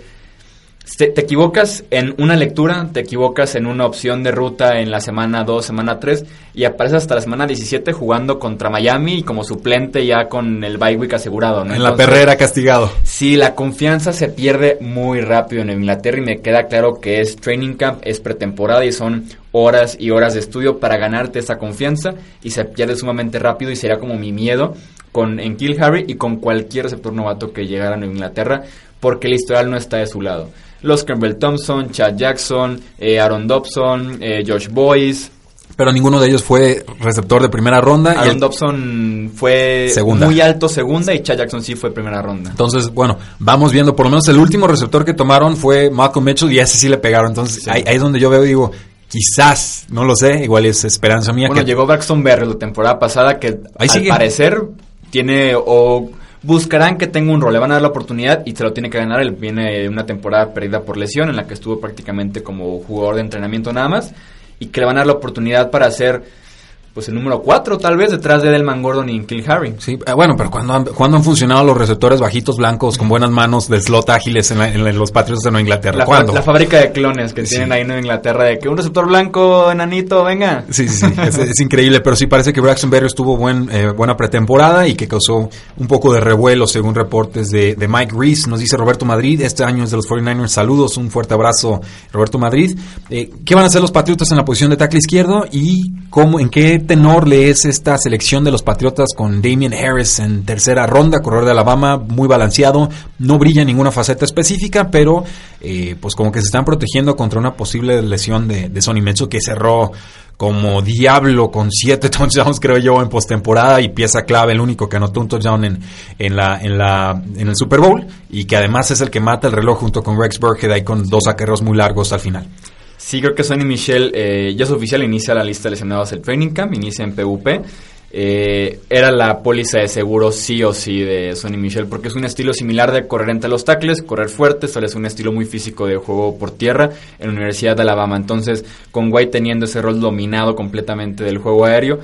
[SPEAKER 2] te, te equivocas en una lectura, te equivocas en una opción de ruta en la semana 2, semana 3 y apareces hasta la semana 17 jugando contra Miami y como suplente ya con el bye week asegurado. ¿no?
[SPEAKER 1] En la perrera castigado.
[SPEAKER 2] Sí, la confianza se pierde muy rápido en Inglaterra y me queda claro que es training camp, es pretemporada y son horas y horas de estudio para ganarte esa confianza y se pierde sumamente rápido y sería como mi miedo con en Kill Harry y con cualquier receptor novato que llegara a Inglaterra porque el historial no está de su lado. Los Campbell Thompson, Chad Jackson, eh, Aaron Dobson, eh, Josh Boyce.
[SPEAKER 1] Pero ninguno de ellos fue receptor de primera ronda. y
[SPEAKER 2] Aaron
[SPEAKER 1] el-
[SPEAKER 2] Dobson fue
[SPEAKER 1] Segunda.
[SPEAKER 2] muy alto segunda y Chad Jackson sí fue primera ronda.
[SPEAKER 1] Entonces, bueno, vamos viendo, por lo menos el último receptor que tomaron fue Malcolm Mitchell y a ese sí le pegaron. Entonces,
[SPEAKER 2] Sí.
[SPEAKER 1] ahí, ahí es donde yo veo y digo, quizás, no lo sé, igual es esperanza mía.
[SPEAKER 2] Bueno,
[SPEAKER 1] que
[SPEAKER 2] llegó Braxton Berry la temporada pasada que
[SPEAKER 1] Ahí
[SPEAKER 2] al
[SPEAKER 1] sigue.
[SPEAKER 2] parecer tiene o buscarán que tenga un rol, le van a dar la oportunidad y se lo tiene que ganar. Él viene de una temporada perdida por lesión en la que estuvo prácticamente como jugador de entrenamiento nada más y que le van a dar la oportunidad para ser pues el número 4 tal vez detrás de Edelman Gordon y Kill Harry.
[SPEAKER 1] Sí, eh, bueno, pero cuando han, cuando han funcionado los receptores bajitos blancos con buenas manos de slot ágiles en, la- en los Patriots de Nueva Inglaterra?
[SPEAKER 2] La,
[SPEAKER 1] ¿Cuándo?
[SPEAKER 2] la fábrica de clones que
[SPEAKER 1] Sí.
[SPEAKER 2] tienen ahí en Nueva Inglaterra de que un receptor blanco, enanito, venga.
[SPEAKER 1] Sí, sí, sí, es, es increíble, pero sí parece que Braxton Berrios tuvo buen, eh, buena pretemporada y que causó un poco de revuelo según reportes de, de Mike Reese. Nos dice Roberto Madrid, este año es de los 49ers. Saludos, un fuerte abrazo, Roberto Madrid. Eh, ¿Qué van a hacer los Patriotas en la posición de tackle izquierdo y cómo, en qué tenor lees esta selección de los Patriotas con Damien Harris en tercera ronda, corredor de Alabama, muy balanceado, no brilla en ninguna faceta específica, pero eh, pues como que se están protegiendo contra una posible lesión de, Sonny Mitchell que cerró como diablo con siete [laughs] touchdowns creo yo en postemporada y pieza clave el único que anotó un touchdown en, en la en la en el Super Bowl y que además es el que mata el reloj junto con Rex Burkhead ahí con dos acarreos muy largos al final
[SPEAKER 2] Sí, creo que Sonny Michel eh, ya es oficial, inicia la lista de lesionados del training camp, inicia en PvP. Eh, era la póliza de seguro sí o sí de Sonny Michel, porque es un estilo similar de correr entre los tackles, correr fuerte, es un estilo muy físico de juego por tierra en la Universidad de Alabama. Entonces, con White teniendo ese rol dominado completamente del juego aéreo,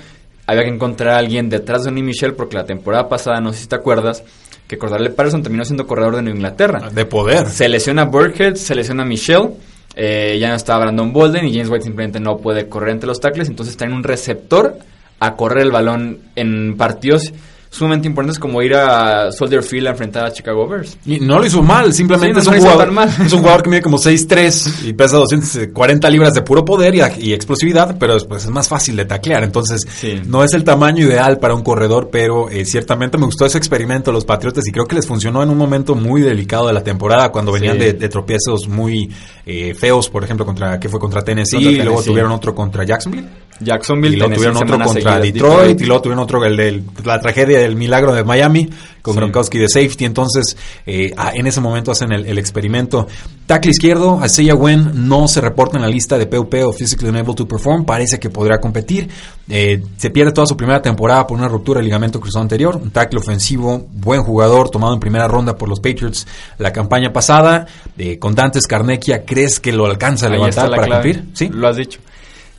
[SPEAKER 2] había que encontrar a alguien detrás de Sonny Michel, porque la temporada pasada, no sé si te acuerdas, que Cordarle Patterson terminó siendo corredor de Nueva Inglaterra.
[SPEAKER 1] de poder
[SPEAKER 2] Se lesiona Burkhead, se lesiona Michelle, eh, ya no está Brandon Bolden y James White simplemente no puede correr entre los tackles, entonces traen un receptor a correr el balón en partidos sumamente importantes como ir a Soldier Field a enfrentar a Chicago Bears.
[SPEAKER 1] y no lo hizo mal, simplemente
[SPEAKER 2] Sí, no
[SPEAKER 1] es, un jugador,
[SPEAKER 2] mal.
[SPEAKER 1] es un jugador que mide como [laughs] 6'3 y pesa 240 libras de puro poder y, y explosividad, pero después es más fácil de taclear. Entonces,
[SPEAKER 2] Sí.
[SPEAKER 1] no es el tamaño ideal para un corredor, pero eh, ciertamente me gustó ese experimento de los Patriotas y creo que les funcionó en un momento muy delicado de la temporada cuando venían
[SPEAKER 2] Sí.
[SPEAKER 1] de, de tropiezos muy eh, feos, por ejemplo, contra que fue contra Tennessee,
[SPEAKER 2] Contra
[SPEAKER 1] y luego
[SPEAKER 2] Tennessee.
[SPEAKER 1] tuvieron otro contra Jacksonville.
[SPEAKER 2] Jacksonville,
[SPEAKER 1] Y luego tuvieron otro contra. Detroit, y luego tuvieron otro, el de la tragedia del milagro de Miami, con
[SPEAKER 2] Sí.
[SPEAKER 1] Gronkowski de safety. Entonces, eh, ah, en ese momento hacen el, el experimento. Tackle izquierdo, Isaiah Wen no se reporta en la lista de PUP o Physically Unable to Perform. Parece que podrá competir. Eh, se pierde toda su primera temporada por una ruptura del ligamento cruzado anterior. Un tackle ofensivo, buen jugador, tomado en primera ronda por los Patriots la campaña pasada. Eh, con Dantes Carnequia, ¿crees que lo alcanza a levantar para
[SPEAKER 2] clave.
[SPEAKER 1] cumplir? Sí.
[SPEAKER 2] Lo has dicho.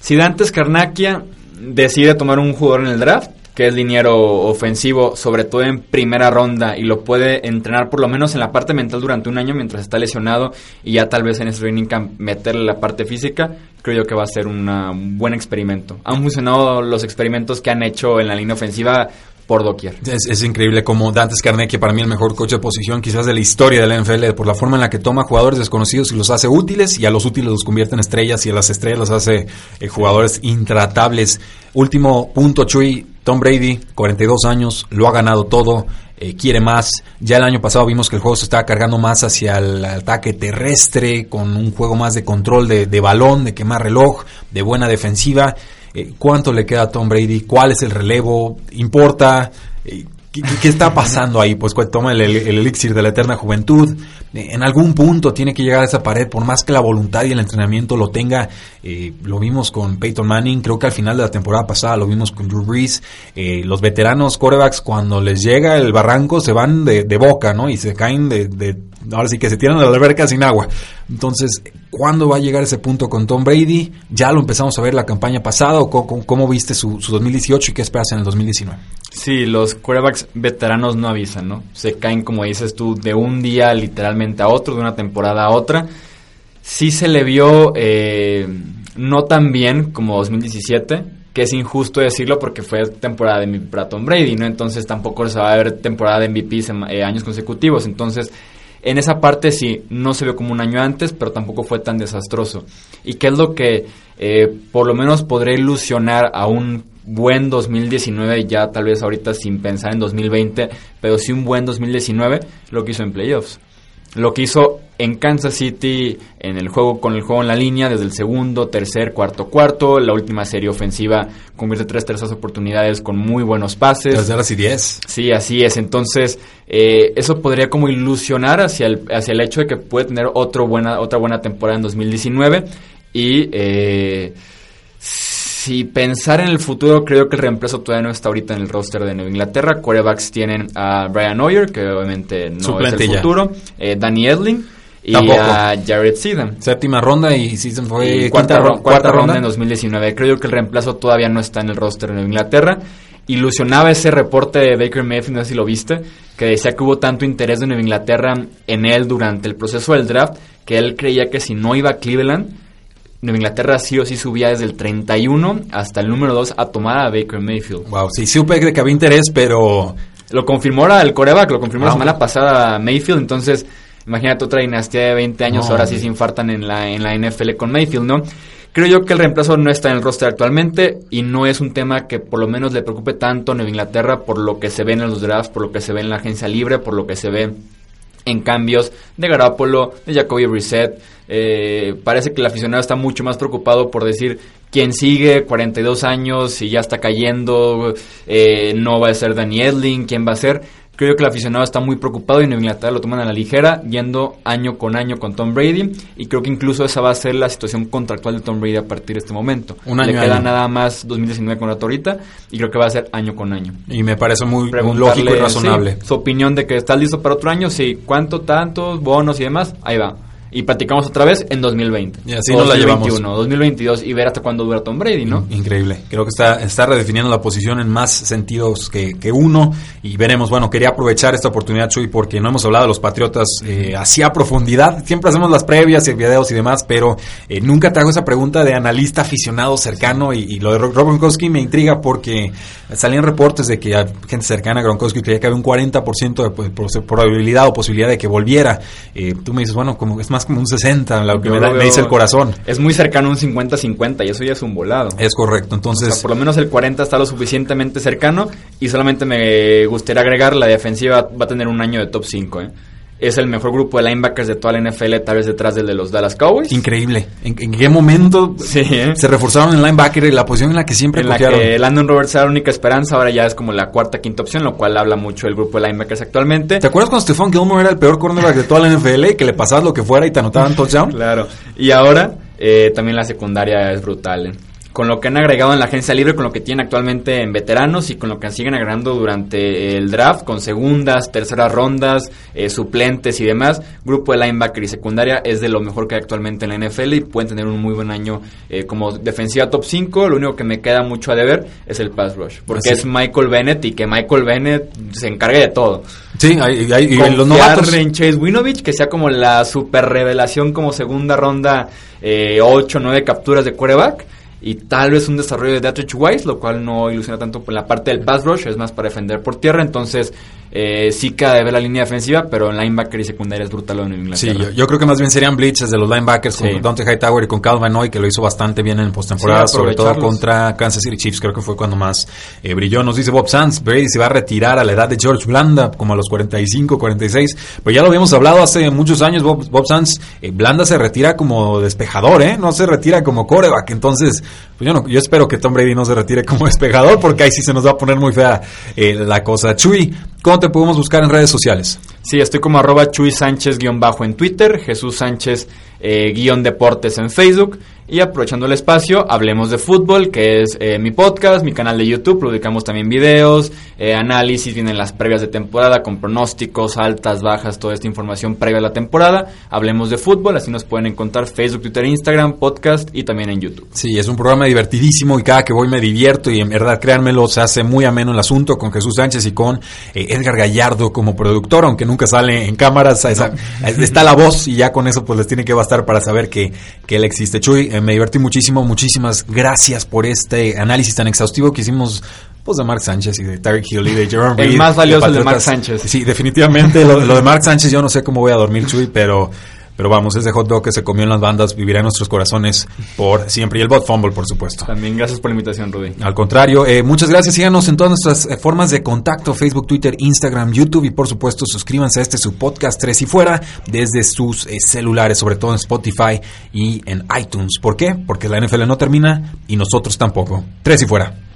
[SPEAKER 2] Si Dantes Carnaquia decide tomar un jugador en el draft, que es liniero ofensivo, sobre todo en primera ronda, y lo puede entrenar por lo menos en la parte mental durante un año mientras está lesionado, y ya tal vez en ese training camp meterle la parte física, creo yo que va a ser una- un buen experimento. Han funcionado los experimentos que han hecho en la línea ofensiva por doquier.
[SPEAKER 1] Es, increíble como Dantes Carnegie, para mí el mejor coach de posición quizás de la historia de la NFL, por la forma en la que toma jugadores desconocidos y los hace útiles, y a los útiles los convierte en estrellas, y a las estrellas los hace eh, jugadores intratables. Último punto, Chuy, Tom Brady, 42 años, lo ha ganado todo, eh, quiere más. Ya el año pasado vimos que el juego se estaba cargando más hacia el ataque terrestre, con un juego más de control de, de balón, de quemar reloj, de buena defensiva. Eh, ¿Cuánto le queda a Tom Brady? ¿Cuál es el relevo? ¿Importa? Eh, ¿Qué, está pasando ahí? Pues cuando toma el, el, el, elixir de la eterna juventud. Eh, en algún punto tiene que llegar a esa pared, por más que la voluntad y el entrenamiento lo tenga. Lo vimos con Peyton Manning, creo que al final de la temporada pasada lo vimos con Drew Brees. Los veteranos corebacks, cuando les llega el barranco, se van de, de boca, ¿no? Y se caen de, de, ahora sí que se tiran a la alberca sin agua. Entonces, ¿cuándo va a llegar ese punto con Tom Brady? Ya lo empezamos a ver la campaña pasada, cómo viste su, su 2018 y qué esperas en el 2019?
[SPEAKER 2] Sí, los quarterbacks veteranos no avisan, ¿no? Se caen, como dices tú, de un día literalmente a otro, de una temporada a otra. Sí se le vio eh, no tan bien como 2017, que es injusto decirlo porque fue temporada de MVP para Tom Brady, ¿no? Entonces tampoco se va a ver temporada de MVP eh, años consecutivos. Entonces, en esa parte sí, no se vio como un año antes, pero tampoco fue tan desastroso. ¿Y qué es lo que eh, por lo menos podré ilusionar a un buen 2019, ya tal vez ahorita sin pensar en 2020, pero sí un buen 2019, lo que hizo en playoffs. Lo que hizo en Kansas City en el juego con el juego en la línea desde el segundo, tercer, cuarto, cuarto, la última serie ofensiva convierte tres terceras oportunidades con muy buenos pases.
[SPEAKER 1] Terceras y diez.
[SPEAKER 2] Sí, así es. Entonces, eh, eso podría como ilusionar hacia el, hacia el hecho de que puede tener otro buena, otra buena temporada en 2019 y eh, si pensar en el futuro, creo que el reemplazo todavía no está ahorita en el roster de Nueva Inglaterra. Quarterbacks tienen a Brian Hoyer, que obviamente no es el futuro. Eh, Danny Edling. Y
[SPEAKER 1] Tampoco.
[SPEAKER 2] a Jared Seedham.
[SPEAKER 1] Séptima ronda y Season fue
[SPEAKER 2] Y cuarta, ro- cuarta ronda en 2019. Creo que el reemplazo todavía no está en el roster de Nueva Inglaterra. Ilusionaba ese reporte de Baker Mayfield, no sé si lo viste, que decía que hubo tanto interés de Nueva Inglaterra en él durante el proceso del draft, que él creía que si no iba a Cleveland, Nueva Inglaterra sí o sí subía desde el 31 hasta el número 2 a tomar a Baker Mayfield.
[SPEAKER 1] Wow, sí, supe que había interés, pero
[SPEAKER 2] Lo confirmó ahora el coreback, lo confirmó la
[SPEAKER 1] Ah,
[SPEAKER 2] semana pasada Mayfield, entonces imagínate otra dinastía de 20 años,
[SPEAKER 1] No,
[SPEAKER 2] ahora sí se infartan en la, en la NFL con Mayfield, ¿no? Creo yo que el reemplazo no está en el roster actualmente y no es un tema que por lo menos le preocupe tanto a Nueva Inglaterra por lo que se ve en los drafts, por lo que se ve en la agencia libre, por lo que se ve en cambios de Garapolo, de Jacoby Brissett. Eh, parece que el aficionado está mucho más preocupado por decir quién sigue, 42 años y ya está cayendo, eh, no va a ser Danny Edling, quién va a ser. Creo que el aficionado está muy preocupado y en Inglaterra lo toman a la ligera, yendo año con año con Tom Brady. Y creo que incluso esa va a ser la situación contractual de Tom Brady a partir de este momento.
[SPEAKER 1] Un año
[SPEAKER 2] Le queda
[SPEAKER 1] año.
[SPEAKER 2] nada más 2019 con la ahorita y creo que va a ser año con año
[SPEAKER 1] y me parece muy, lógico y razonable.
[SPEAKER 2] sí, su opinión de que estás listo para otro año, sí, cuánto, tantos, bonos y demás, ahí va. Y platicamos otra vez en 2020.
[SPEAKER 1] Y así nos la llevamos.
[SPEAKER 2] 2022 y ver hasta cuándo dura Tom Brady, ¿no?
[SPEAKER 1] Increíble. Creo que está, está redefiniendo la posición en más sentidos que, que uno. Y veremos, bueno, quería aprovechar esta oportunidad, Chuy, porque no hemos hablado de los Patriotas eh, así a profundidad. Siempre hacemos las previas y videos y demás, pero eh, nunca te hago esa pregunta de analista aficionado cercano. Y, y lo de Rob Gronkowski me intriga porque salían reportes de que gente cercana a Gronkowski creía que había un 40% de pues, probabilidad o posibilidad de que volviera. Eh, tú me dices, bueno, como es más como un 60, lo que me, da- me dice el corazón.
[SPEAKER 2] Es muy cercano a un 50-50 y eso ya es un volado.
[SPEAKER 1] Es correcto.
[SPEAKER 2] O
[SPEAKER 1] Entonces,
[SPEAKER 2] sea, por lo menos el 40 está lo suficientemente cercano y solamente me gustaría agregar, la defensiva va a tener un año de top 5, ¿eh? Es el mejor grupo de linebackers de toda la NFL, tal vez detrás del de los Dallas Cowboys.
[SPEAKER 1] Increíble. ¿En, en qué momento
[SPEAKER 2] Sí, ¿eh?
[SPEAKER 1] se reforzaron en linebacker y la posición en la que siempre
[SPEAKER 2] en la que Landon Roberts era la única esperanza, ahora ya es como la cuarta, quinta opción, lo cual habla mucho del grupo de linebackers actualmente.
[SPEAKER 1] ¿Te acuerdas cuando Stephon Gilmore era el peor cornerback de toda la NFL y que le pasabas lo que fuera y te anotaban touchdown?
[SPEAKER 2] Claro. Y ahora eh, también la secundaria es brutal. ¿eh? Con lo que han agregado en la agencia libre, con lo que tienen actualmente en veteranos y con lo que siguen agregando durante el draft, con segundas, terceras rondas, eh, suplentes y demás, grupo de linebacker y secundaria es de lo mejor que hay actualmente en la NFL y pueden tener un muy buen año eh, como defensiva top 5. Lo único que me queda mucho a deber es el pass rush, porque
[SPEAKER 1] Así.
[SPEAKER 2] es Michael Bennett y que Michael Bennett se encargue de todo.
[SPEAKER 1] Sí, hay, hay- y los novatos.
[SPEAKER 2] en Chase Winovich, que sea como la super revelación como segunda ronda, eh, 8 9 capturas de quarterback. Y tal vez un desarrollo de Dietrich Wise, lo cual no ilusiona tanto por la parte del pass rush, es más para defender por tierra, entonces eh, sí cabe ver la línea defensiva, pero en linebacker y secundaria es brutal en Inglaterra.
[SPEAKER 1] Sí, yo, creo que más bien serían blitzes de los linebackers con Dante Hightower y con Calvin Hoy, que lo hizo bastante bien en postemporada, sobre todo contra Kansas City Chiefs, creo que fue cuando más eh, brilló. Nos dice Bob Sands, Brady se va a retirar a la edad de George Blanda, como a los 45, 46, pues ya lo habíamos hablado hace muchos años, Bob, Bob Sands, eh, Blanda se retira como despejador, ¿eh? No se retira como coreback, entonces, yo, espero que Tom Brady no se retire como [laughs] despejador, porque ahí sí se nos va a poner muy fea la cosa. Chuy, ¿cómo te podemos buscar en redes sociales?
[SPEAKER 2] Sí, estoy como arroba Chuy Sánchez guion bajo en Twitter, Jesús Sánchez eh, guion deportes en Facebook y aprovechando el espacio, hablemos de fútbol, que es eh, mi podcast, mi canal de YouTube, publicamos también videos, eh, análisis, vienen las previas de temporada con pronósticos, altas, bajas, toda esta información previa a la temporada. Hablemos de fútbol, así nos pueden encontrar Facebook, Twitter, Instagram, podcast y también en YouTube.
[SPEAKER 1] Sí, es un programa divertidísimo y cada que voy me divierto y en verdad, créanmelo, se hace muy ameno el asunto con Jesús Sánchez y con eh, Edgar Gallardo como productor, aunque nunca sale en cámaras, está la voz y ya con eso pues les tiene que bastar para saber que, que él existe. Chuy, eh, me divertí muchísimo. Muchísimas gracias por este análisis tan exhaustivo que hicimos pues de Mark Sánchez y de Tarek Hill y de Jerome
[SPEAKER 2] El más valioso de, de Mark Sánchez.
[SPEAKER 1] Sí, definitivamente. lo, lo, de Mark Sánchez yo no sé cómo voy a dormir, Chuy, pero pero vamos, ese hot dog que se comió en las bandas vivirá en nuestros corazones por siempre. Y el bot fumble, por supuesto.
[SPEAKER 2] También gracias por la invitación, Rudy.
[SPEAKER 1] Al contrario, eh, muchas gracias. Síganos en todas nuestras eh, formas de contacto: Facebook, Twitter, Instagram, YouTube. Y por supuesto, suscríbanse a este su podcast Tres y Fuera desde sus eh, celulares, sobre todo en Spotify y en iTunes. ¿Por qué? Porque la NFL no termina y nosotros tampoco. Tres y Fuera.